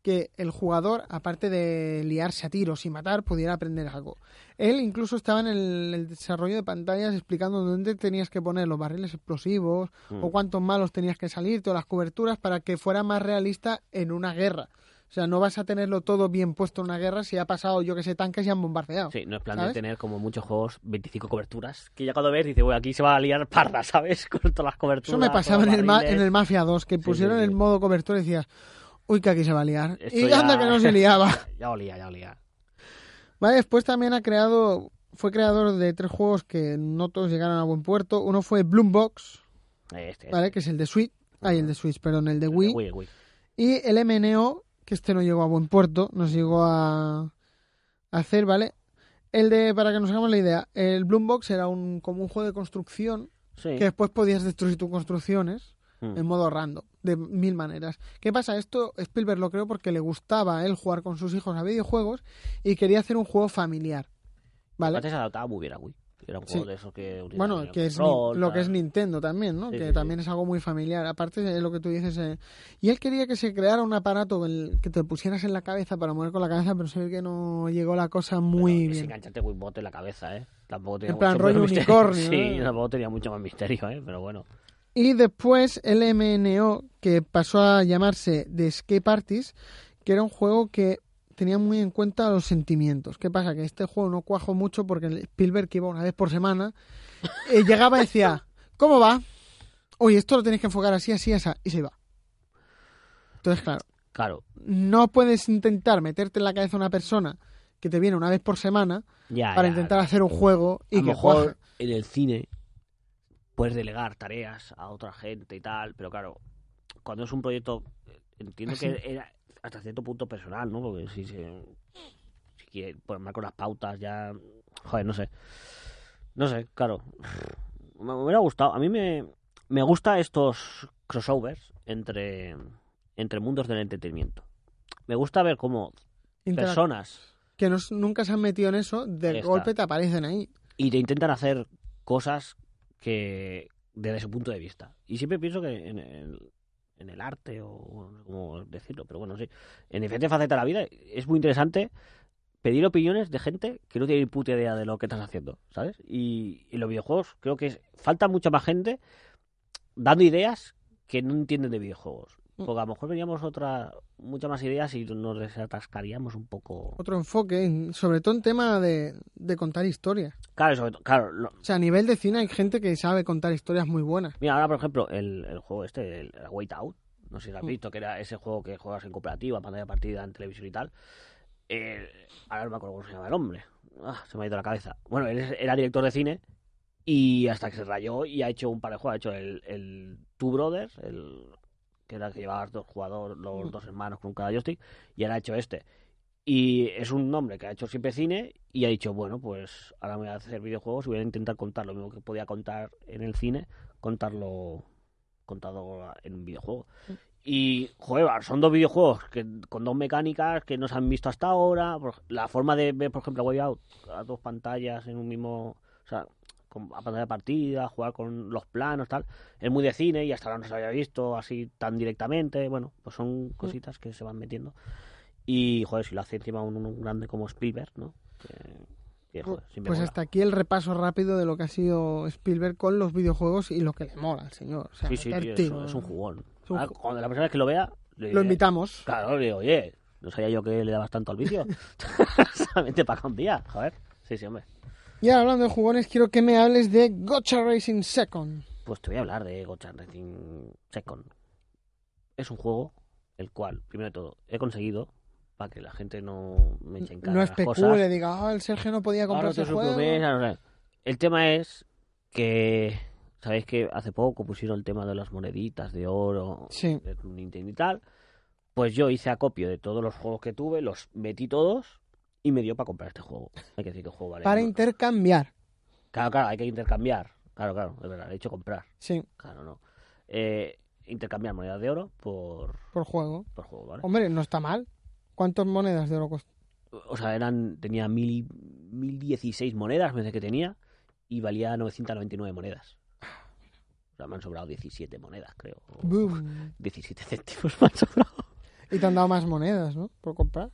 que el jugador, aparte de liarse a tiros y matar, pudiera aprender algo. Él incluso estaba en el, el desarrollo de pantallas explicando dónde tenías que poner los barriles explosivos Mm. o cuántos malos tenías que salir, todas las coberturas, para que fuera más realista en una guerra. O sea, no vas a tenerlo todo bien puesto en una guerra si ha pasado, yo que sé, tanques y han bombardeado. Sí, no es plan ¿Sabes? de tener como muchos juegos 25 coberturas. Que ya cuando ves, dice, bueno, aquí se va a liar parda, ¿sabes? Con todas las coberturas. Eso me pasaba en el, ma- en el Mafia 2, que Sí, pusieron sí, sí. el modo cobertura y decías, uy, que aquí se va a liar. Esto y ya- anda que no se liaba. Ya olía, ya olía. Vale, después también ha creado fue creador de tres juegos que no todos llegaron a buen puerto. Uno fue Bloombox, Este, ¿vale? Que es el de Switch. Ay, el de Switch, perdón, el de el de Wii. Wii, el Wii. Y el MNO, que este no llegó a buen puerto, nos llegó a, a hacer, ¿vale? El de, para que nos hagamos la idea, el Bloombox era un, como un juego de construcción Sí. que después podías destruir tus construcciones Mm. en modo random, de mil maneras. ¿Qué pasa? Esto Spielberg lo creó porque le gustaba a él jugar con sus hijos a videojuegos y quería hacer un juego familiar. ¿Vale? Aparte se adaptaba muy bien a Wii. Era un Sí. juego de esos que... Bueno, que es control, lo que tal. es Nintendo también, ¿no? Sí, que sí, también es algo muy familiar. Aparte de lo que tú dices. eh, Y él quería que se creara un aparato el- que te pusieras en la cabeza para mover con la cabeza, pero se ve que no llegó la cosa muy Pero bien. engancharte Wii Bot en la cabeza, ¿eh? Tampoco tenía En plan, mucho rollo unicornio, Sí, tampoco tenía mucho más misterio, ¿eh? Pero bueno. Y después el MNO, que pasó a llamarse The Escape Artist, que era un juego que tenía muy en cuenta los sentimientos. ¿Qué pasa? Que este juego no cuajó mucho porque el Spielberg, que iba una vez por semana, eh, llegaba y decía, ¿cómo va? Oye, esto lo tenéis que enfocar así, así, así, y se iba. Entonces, claro, Claro, no puedes intentar meterte en la cabeza a una persona que te viene una vez por semana ya. para ya. intentar hacer un juego A y lo que mejor en el cine puedes delegar tareas a otra gente y tal, pero claro, cuando es un proyecto, eh, entiendo Así. que era hasta cierto punto personal, ¿no? Porque si se si quiere poner con las pautas ya, joder, no sé, no sé, claro, me hubiera gustado. A mí me me gusta estos crossovers entre entre mundos del entretenimiento. Me gusta ver cómo Interac- personas que no- nunca se han metido en eso, de golpe te aparecen ahí. y te intentan hacer cosas que desde su punto de vista. Y siempre pienso que en en el arte, o no sé cómo decirlo, pero bueno, sí, en diferentes facetas de la vida es muy interesante pedir opiniones de gente que no tiene ni puta idea de lo que estás haciendo, ¿sabes? Y, y los videojuegos creo que es- falta mucha más gente dando ideas que no entienden de videojuegos. Mm. Porque a lo mejor veríamos otra, muchas más ideas y nos desatascaríamos un poco. Otro enfoque, en- sobre todo en tema de, de contar historias. Claro, sobre todo- claro, lo- O sea, a nivel de cine hay gente que sabe contar historias muy buenas. Mira, ahora por ejemplo, el, el juego este, el, el Wait Out, no sé si lo has Mm. visto, que era ese juego que juegas en cooperativa, pantalla partida, en televisión y tal. Eh, ahora no me acuerdo cómo se llama el hombre. Ah, se me ha ido la cabeza. Bueno, él es- era director de cine y hasta que se rayó y ha hecho un par de juegos. Ha hecho el, el Two Brothers, el, que era el que llevaba dos jugadores, los Mm. dos hermanos con cada joystick, y ahora ha hecho este. Y es un hombre que ha hecho siempre cine y ha dicho, bueno, pues ahora me voy a hacer videojuegos y voy a intentar contar lo mismo que podía contar en el cine, contarlo contado en un videojuego. Mm. Y, joder, son dos videojuegos que, con dos mecánicas que no se han visto hasta ahora. La forma de ver, por ejemplo, Way Out a dos pantallas en un mismo. O sea, con, a pantalla partida, jugar con los planos, tal. Es muy de cine y hasta ahora no se había visto así tan directamente. Bueno, pues son cositas que se van metiendo. Y, joder, si lo hace encima un, un grande como Spielberg, ¿no? Que, que, joder, Pues mola. hasta aquí el repaso rápido de lo que ha sido Spielberg con los videojuegos y lo que le mola al señor. O sea, Sí, sí, tío, es, un jugón. Es un Ah, Cuando la persona que lo vea, le Lo invitamos. Claro, le digo, oye, no sabía yo que le dabas tanto al vicio. Solamente para un día, joder. Sí, sí, hombre. Y ahora hablando de jugones, quiero que me hables de Gotcha Racing Second. Pues te voy a hablar de Gotcha Racing Second. Es un juego el cual, primero de todo, he conseguido para que la gente no me eche en cara No las especule, cosas. diga, ah, el Sergio no podía comprar ese juego. El tema es que sabéis que hace poco pusieron el tema de las moneditas de oro Sí. de Nintendo y tal. Pues yo hice acopio de todos los juegos que tuve, los metí todos y me dio para comprar este juego. Hay que decir que el juego vale. Para ¿no? intercambiar. Claro, claro, hay que intercambiar. Claro, claro, es verdad, he dicho comprar. Sí, Claro, no. Eh, intercambiar monedas de oro por, por juego. por juego, ¿vale? Hombre, no está mal. ¿Cuántas monedas de oro cuesta? O sea, eran tenía mil, 1016 monedas, me que tenía, y valía 999 monedas. O sea, me han sobrado 17 monedas, creo. Boom. 17 céntimos me han sobrado. Y te han dado más monedas, ¿no? Por comprar.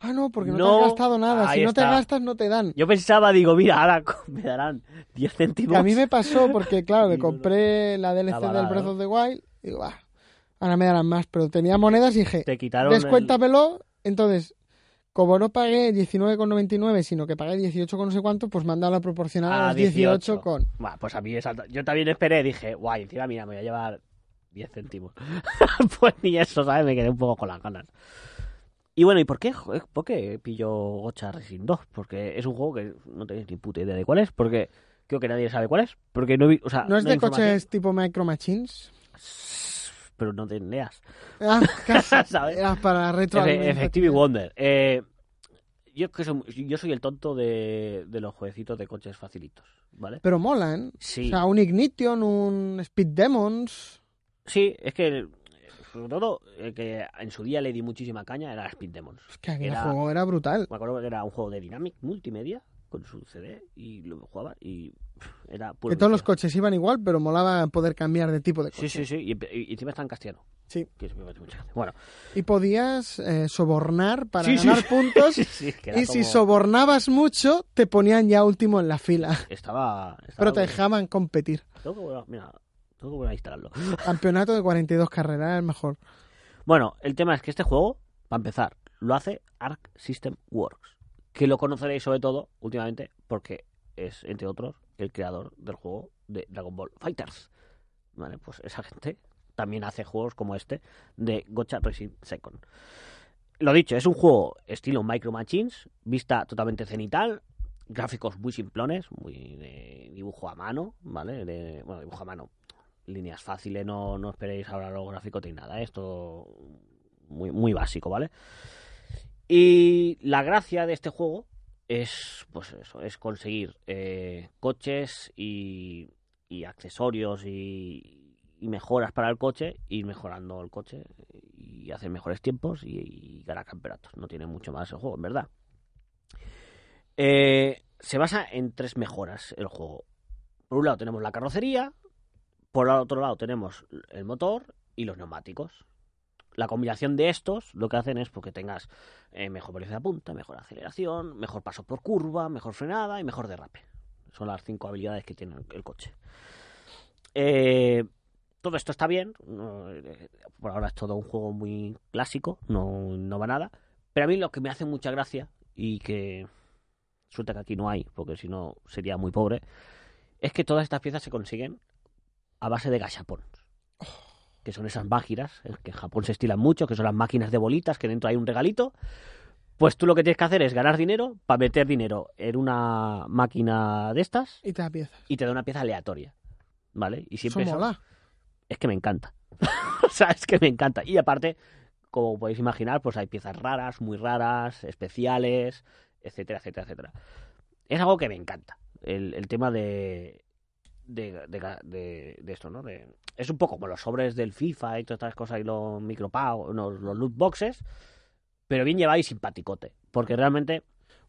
Ah, no, porque no, te has gastado nada. ahí Si no te gastas, no te dan. Yo pensaba, digo, mira, ahora me darán 10 céntimos. Que a mí me pasó porque, claro, no. compré la DLC del dado. Breath of the Wild. Y digo, ah, ahora me darán más. Pero tenía monedas y dije, Te quitaron el- descuéntamelo. Entonces, como no pagué 19,99, sino que pagué 18 con no sé cuánto, pues mandaba la proporcional a Ah, los 18, con... Pues a mí esa- Yo también esperé, dije, guay, encima mira, me voy a llevar 10 céntimos. pues ni eso, ¿sabes? Me quedé un poco con las ganas. Y bueno, ¿y por qué, joder, por qué pillo Gocha Racing 2? Porque es un juego que no tenéis ni puta idea de cuál es, porque creo que nadie sabe cuál es, porque no vi, o sea, ¿No es de coches tipo Micro Machines? pero no te leas. Ah. Era para retro. Efe- Effective Wonder. Eh, yo, que soy, yo soy el tonto de, de los jueguecitos de coches facilitos, ¿vale? Pero molan. Sí, O sea, un Ignition, un Speed Demons. sí, es que sobre todo el que en su día le di muchísima caña era Speed Demons. Es que aquel Era- juego era brutal. Me acuerdo que era un juego de Dynamic multimedia con su CD y lo jugaba y era Que todos los coches iban igual, pero molaba poder cambiar de tipo de Sí, coche. sí, sí, y, y- y encima está en castellano. Sí. Bueno, Y podías eh, sobornar para Sí, sí. ganar puntos. sí, sí, y si sobornabas mucho, te ponían ya último en la fila. estaba, estaba Pero te dejaban competir. Mira, tengo que volver a instalarlo. Campeonato de 42 carreras era el mejor. Bueno, el tema es que este juego, para empezar, lo hace Arc System Works, que lo conoceréis sobre todo últimamente porque es, entre otros, el creador del juego de Dragon Ball Fighters. Vale, pues esa gente también hace juegos como este de Gotcha Racing Second. Lo dicho, es un juego estilo Micro Machines, vista totalmente cenital, gráficos muy simplones, muy de dibujo a mano, ¿vale? De, bueno, dibujo a mano, líneas fáciles, no, no esperéis ahora los gráficos ni nada, ¿eh? esto muy, muy básico, ¿vale? Y la gracia de este juego es, pues eso, es conseguir eh, coches y, accesorios y, mejoras para el coche, ir mejorando el coche y hacer mejores tiempos y, y ganar campeonatos. No tiene mucho más el juego, en verdad. Eh, se basa en tres mejoras el juego. Por un lado tenemos la carrocería, por el otro lado tenemos el motor y los neumáticos. La combinación de estos lo que hacen es porque tengas eh, mejor velocidad de punta, mejor aceleración, mejor paso por curva, mejor frenada y mejor derrape. Son las cinco habilidades que tiene el coche. Eh, todo esto está bien. eh, por ahora es todo un juego muy clásico, no, no va nada. Pero a mí lo que me hace mucha gracia y que suelta que aquí no hay, porque si no sería muy pobre, es que todas estas piezas se consiguen a base de gachapons. Que son esas máquinas, eh, que en Japón se estilan mucho, que son las máquinas de bolitas, que dentro hay un regalito. Pues tú lo que tienes que hacer es ganar dinero para meter dinero en una máquina de estas Y te da piezas. y te da una pieza aleatoria. ¿Vale? Y siempre Eso mola. es que me encanta. o sea, es que me encanta. Y aparte, como podéis imaginar, pues hay piezas raras, muy raras, especiales, etcétera, etcétera, etcétera. Es algo que me encanta. El, el tema de de, de, de- de esto, ¿no? De- es un poco como los sobres del FIFA y todas estas cosas y los micropagos, los, los loot boxes, pero bien lleváis simpaticote. Porque realmente,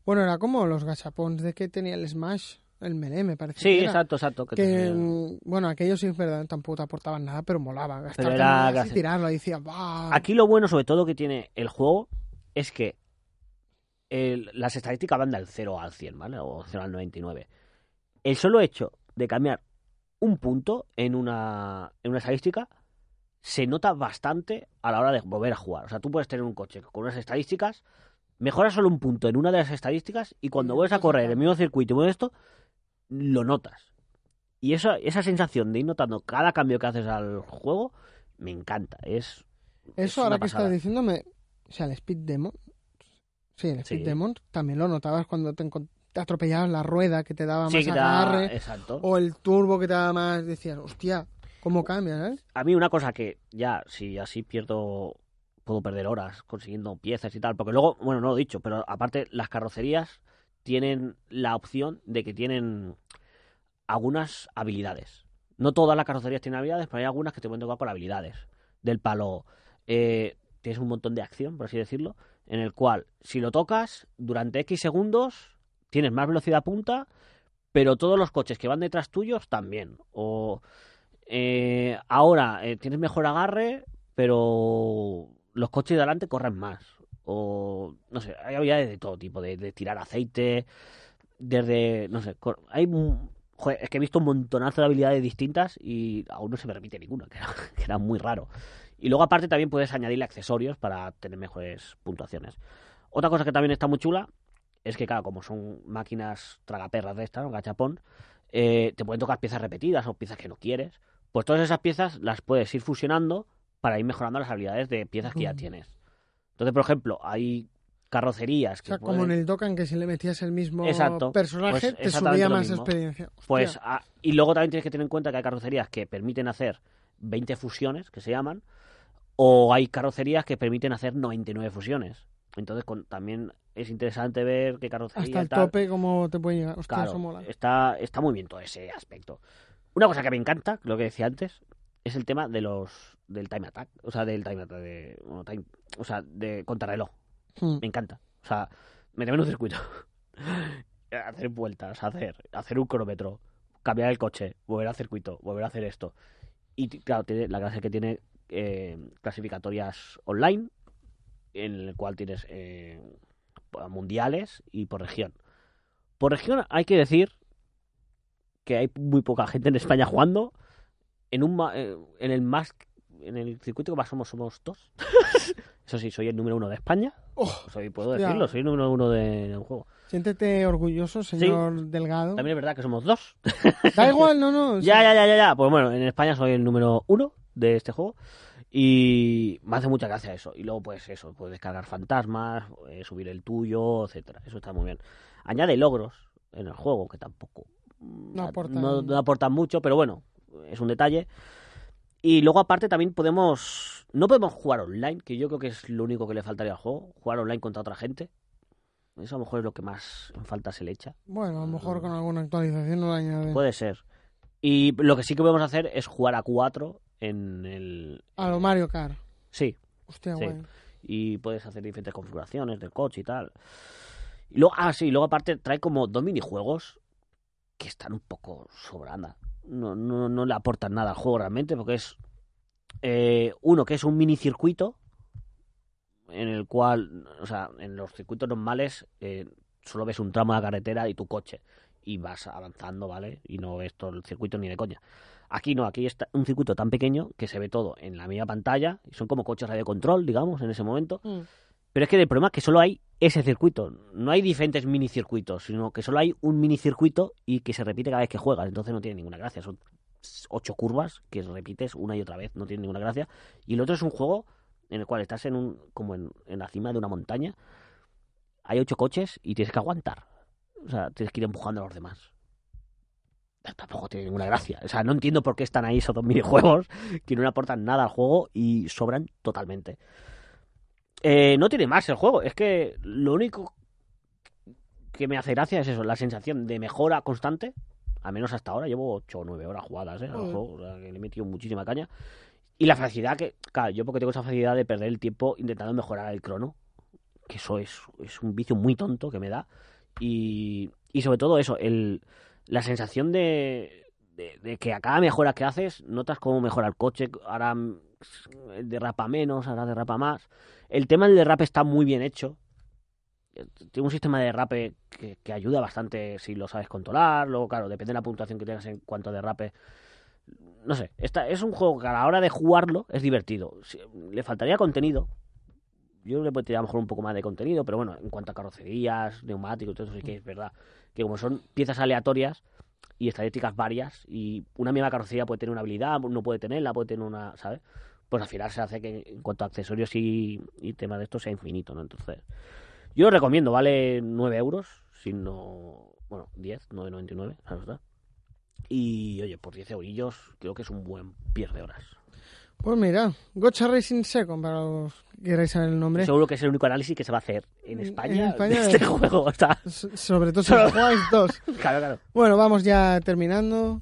Bueno, era como los gachapons de que tenía el Smash, el Melee, me parece. sí, que era. exacto, exacto. Que Que, tenía- mm, bueno, aquellos sí es verdad, tampoco te aportaban nada, pero molaba. Gastarte era monedas y tirarlo y decía, ¡bah! Aquí lo bueno, sobre todo, que tiene el juego es que el- las estadísticas van del 0 al 100, ¿vale? O 0 al 99. El solo hecho de cambiar un punto en una, en una estadística se nota bastante a la hora de volver a jugar. O sea, tú puedes tener un coche con unas estadísticas, mejoras solo un punto en una de las estadísticas y cuando vuelves a correr el mismo circuito y mueves esto, lo notas. Y esa, esa sensación de ir notando cada cambio que haces al juego, me encanta. Es, es Eso ahora que estás diciéndome, o sea, el Speed Demon, sí, el Speed Sí. Demon también lo notabas cuando te, te atropellabas la rueda que te daba Sí, más que te da- agarre, Exacto. o el turbo que te daba más, decías, hostia, cómo cambia, ¿sabes? A mí una cosa que ya, si así pierdo, puedo perder horas consiguiendo piezas y tal, porque luego, bueno, no lo he dicho, pero aparte las carrocerías tienen la opción de que tienen algunas habilidades. No todas las carrocerías tienen habilidades, pero hay algunas que te pueden tocar por habilidades. Del palo, eh, tienes un montón de acción, por así decirlo, en el cual si lo tocas durante X segundos tienes más velocidad punta, pero todos los coches que van detrás tuyos también. O eh, ahora eh, tienes mejor agarre, pero los coches de adelante corren más. O no sé, hay habilidades de todo tipo, de, de tirar aceite, desde, no sé, hay joder, es que he visto un montonazo de habilidades distintas y aún no se me repite ninguna, que era, que era muy raro. Y luego aparte también puedes añadirle accesorios para tener mejores puntuaciones. Otra cosa que también está muy chula es que, claro, como son máquinas tragaperras de estas, ¿no? gachapón, eh, te pueden tocar piezas repetidas o piezas que no quieres. Pues todas esas piezas las puedes ir fusionando para ir mejorando las habilidades de piezas que ya tienes. Entonces, por ejemplo, hay carrocerías O que sea, como en el Dokkan, que si le metías el mismo Exacto. personaje, Pues te subía más mismo. experiencia. Hostia. Pues, ah, y luego también tienes que tener en cuenta que hay carrocerías que permiten hacer 20 fusiones, que se llaman, o hay carrocerías que permiten hacer 99 fusiones. Entonces, con, también es interesante ver qué carrocería hasta el tal. tope, cómo te puede llegar. Hostia, Claro, eso mola. está, está muy bien todo ese aspecto. Una cosa que me encanta, lo que decía antes, es el tema de los del time attack, o sea, del time attack, de, bueno, time- o sea, de contrarreloj. Hmm. Me encanta. O sea, meterme en un circuito, hacer vueltas, hacer, hacer un cronómetro, cambiar el coche, volver al circuito, volver a hacer esto. Y claro, tiene la clase que tiene eh, clasificatorias online, en el cual tienes eh, mundiales y por región. Por región hay que decir que hay muy poca gente en España jugando. En un eh, en el más en el circuito que más somos somos dos. Eso sí, soy el número uno de España. Oh, Soy, puedo hostia. decirlo, soy el número uno de, de un juego. Siéntete orgulloso, señor Delgado. También es verdad que somos dos. Da igual, no, no. Ya, ya, ya, ya, ya. Pues bueno, en España soy el número uno de este juego. Y me hace mucha gracia eso. Y luego, pues eso, puedes descargar fantasmas, eh, subir el tuyo, etcétera. Eso está muy bien. Añade logros en el juego, que tampoco mm, No aportan. no, no aportan mucho, pero bueno, es un detalle. Y luego, aparte, también podemos. No podemos jugar online, que yo creo que es lo único que le faltaría al juego. Jugar online contra otra gente. Eso a lo mejor es lo que más en falta se le echa. Bueno, a lo mejor con alguna actualización no lo añaden. Puede ser. Y lo que sí que podemos hacer es jugar a cuatro en el... A lo Mario Kart. Sí, Hostia, Sí. guay. y puedes hacer diferentes configuraciones del coche y tal. Y luego, ah, sí, luego aparte trae como dos minijuegos que están un poco sobranda. No, no, no le aportan nada al juego realmente, porque es eh, uno que es un minicircuito en el cual, o sea, en los circuitos normales eh, solo ves un tramo de la carretera y tu coche y vas avanzando, ¿vale? Y no ves todo el circuito ni de coña. Aquí no, aquí está un circuito tan pequeño que se ve todo en la misma pantalla y son como coches radio control, digamos, en ese momento. Mm. Pero es que el problema es que solo hay ese circuito. No hay diferentes minicircuitos, sino que solo hay un minicircuito y que se repite cada vez que juegas. Entonces no tiene ninguna gracia. Son ocho curvas que repites una y otra vez. No tiene ninguna gracia. Y el otro es un juego en el cual estás en un como en, en la cima de una montaña. Hay ocho coches y tienes que aguantar. O sea, tienes que ir empujando a los demás. Tampoco tiene ninguna gracia. O sea, no entiendo por qué están ahí esos dos minijuegos que no aportan nada al juego y sobran totalmente. Eh, no tiene más el juego. Es que lo único que me hace gracia es eso, la sensación de mejora constante. Al menos hasta ahora llevo 8 o 9 horas jugadas ¿eh? al Joder. juego. o sea, que le he metido muchísima caña. Y la facilidad que, claro, yo porque tengo esa facilidad de perder el tiempo intentando mejorar el crono. Que eso es, es un vicio muy tonto que me da. Y, y sobre todo eso, el, la sensación de, de, que a cada mejora que haces notas cómo mejora el coche. Ahora mm, derrapa menos, ahora derrapa más. El tema del derrape está muy bien hecho. Tiene un sistema de derrape que, que ayuda bastante si lo sabes controlar. Luego, claro, depende de la puntuación que tengas en cuanto a derrape. No sé, esta, es un juego que a la hora de jugarlo es divertido. Le faltaría contenido. Yo le podría a lo mejor un poco más de contenido, pero bueno, en cuanto a carrocerías, neumáticos, todo eso sí que es verdad. Que como son piezas aleatorias y estadísticas varias, y una misma carrocería puede tener una habilidad, no puede tenerla, puede tener una, ¿sabes? Pues al final se hace que en cuanto a accesorios y, y temas de esto sea infinito, ¿no? Entonces, yo lo recomiendo, vale 9 euros, si no, bueno, 10, 9,99, la verdad. Y oye, por 10 eurillos creo que es un buen pierde de horas. Pues mira, Gocha Racing Second, para los que queráis saber el nombre. Seguro que es el único análisis que se va a hacer en En España, España de este de- juego. O sea, Sobre todo si jugáis dos. claro, claro. Bueno, vamos ya terminando.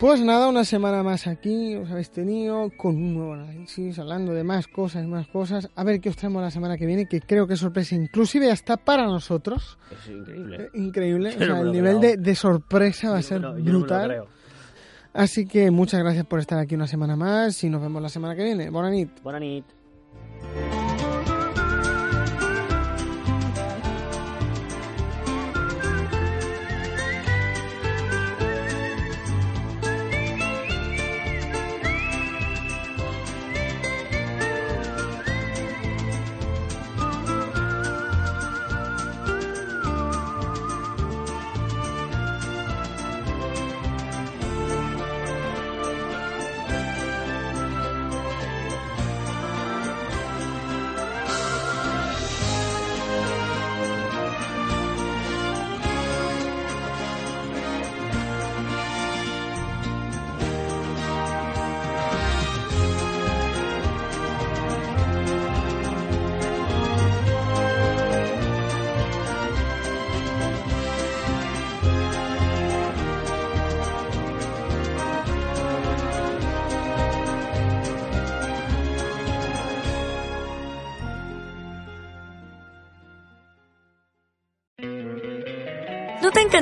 Pues nada, una semana más aquí os habéis tenido con un nuevo análisis, hablando de más cosas, más cosas. A ver qué os traemos la semana que viene, que creo que es sorpresa, inclusive hasta para nosotros. Es increíble. Eh, Increíble, o sea, el nivel de, de sorpresa va a ser no- no brutal. Así que muchas gracias por estar aquí una semana más y nos vemos la semana que viene. Buena nit. Buena nit.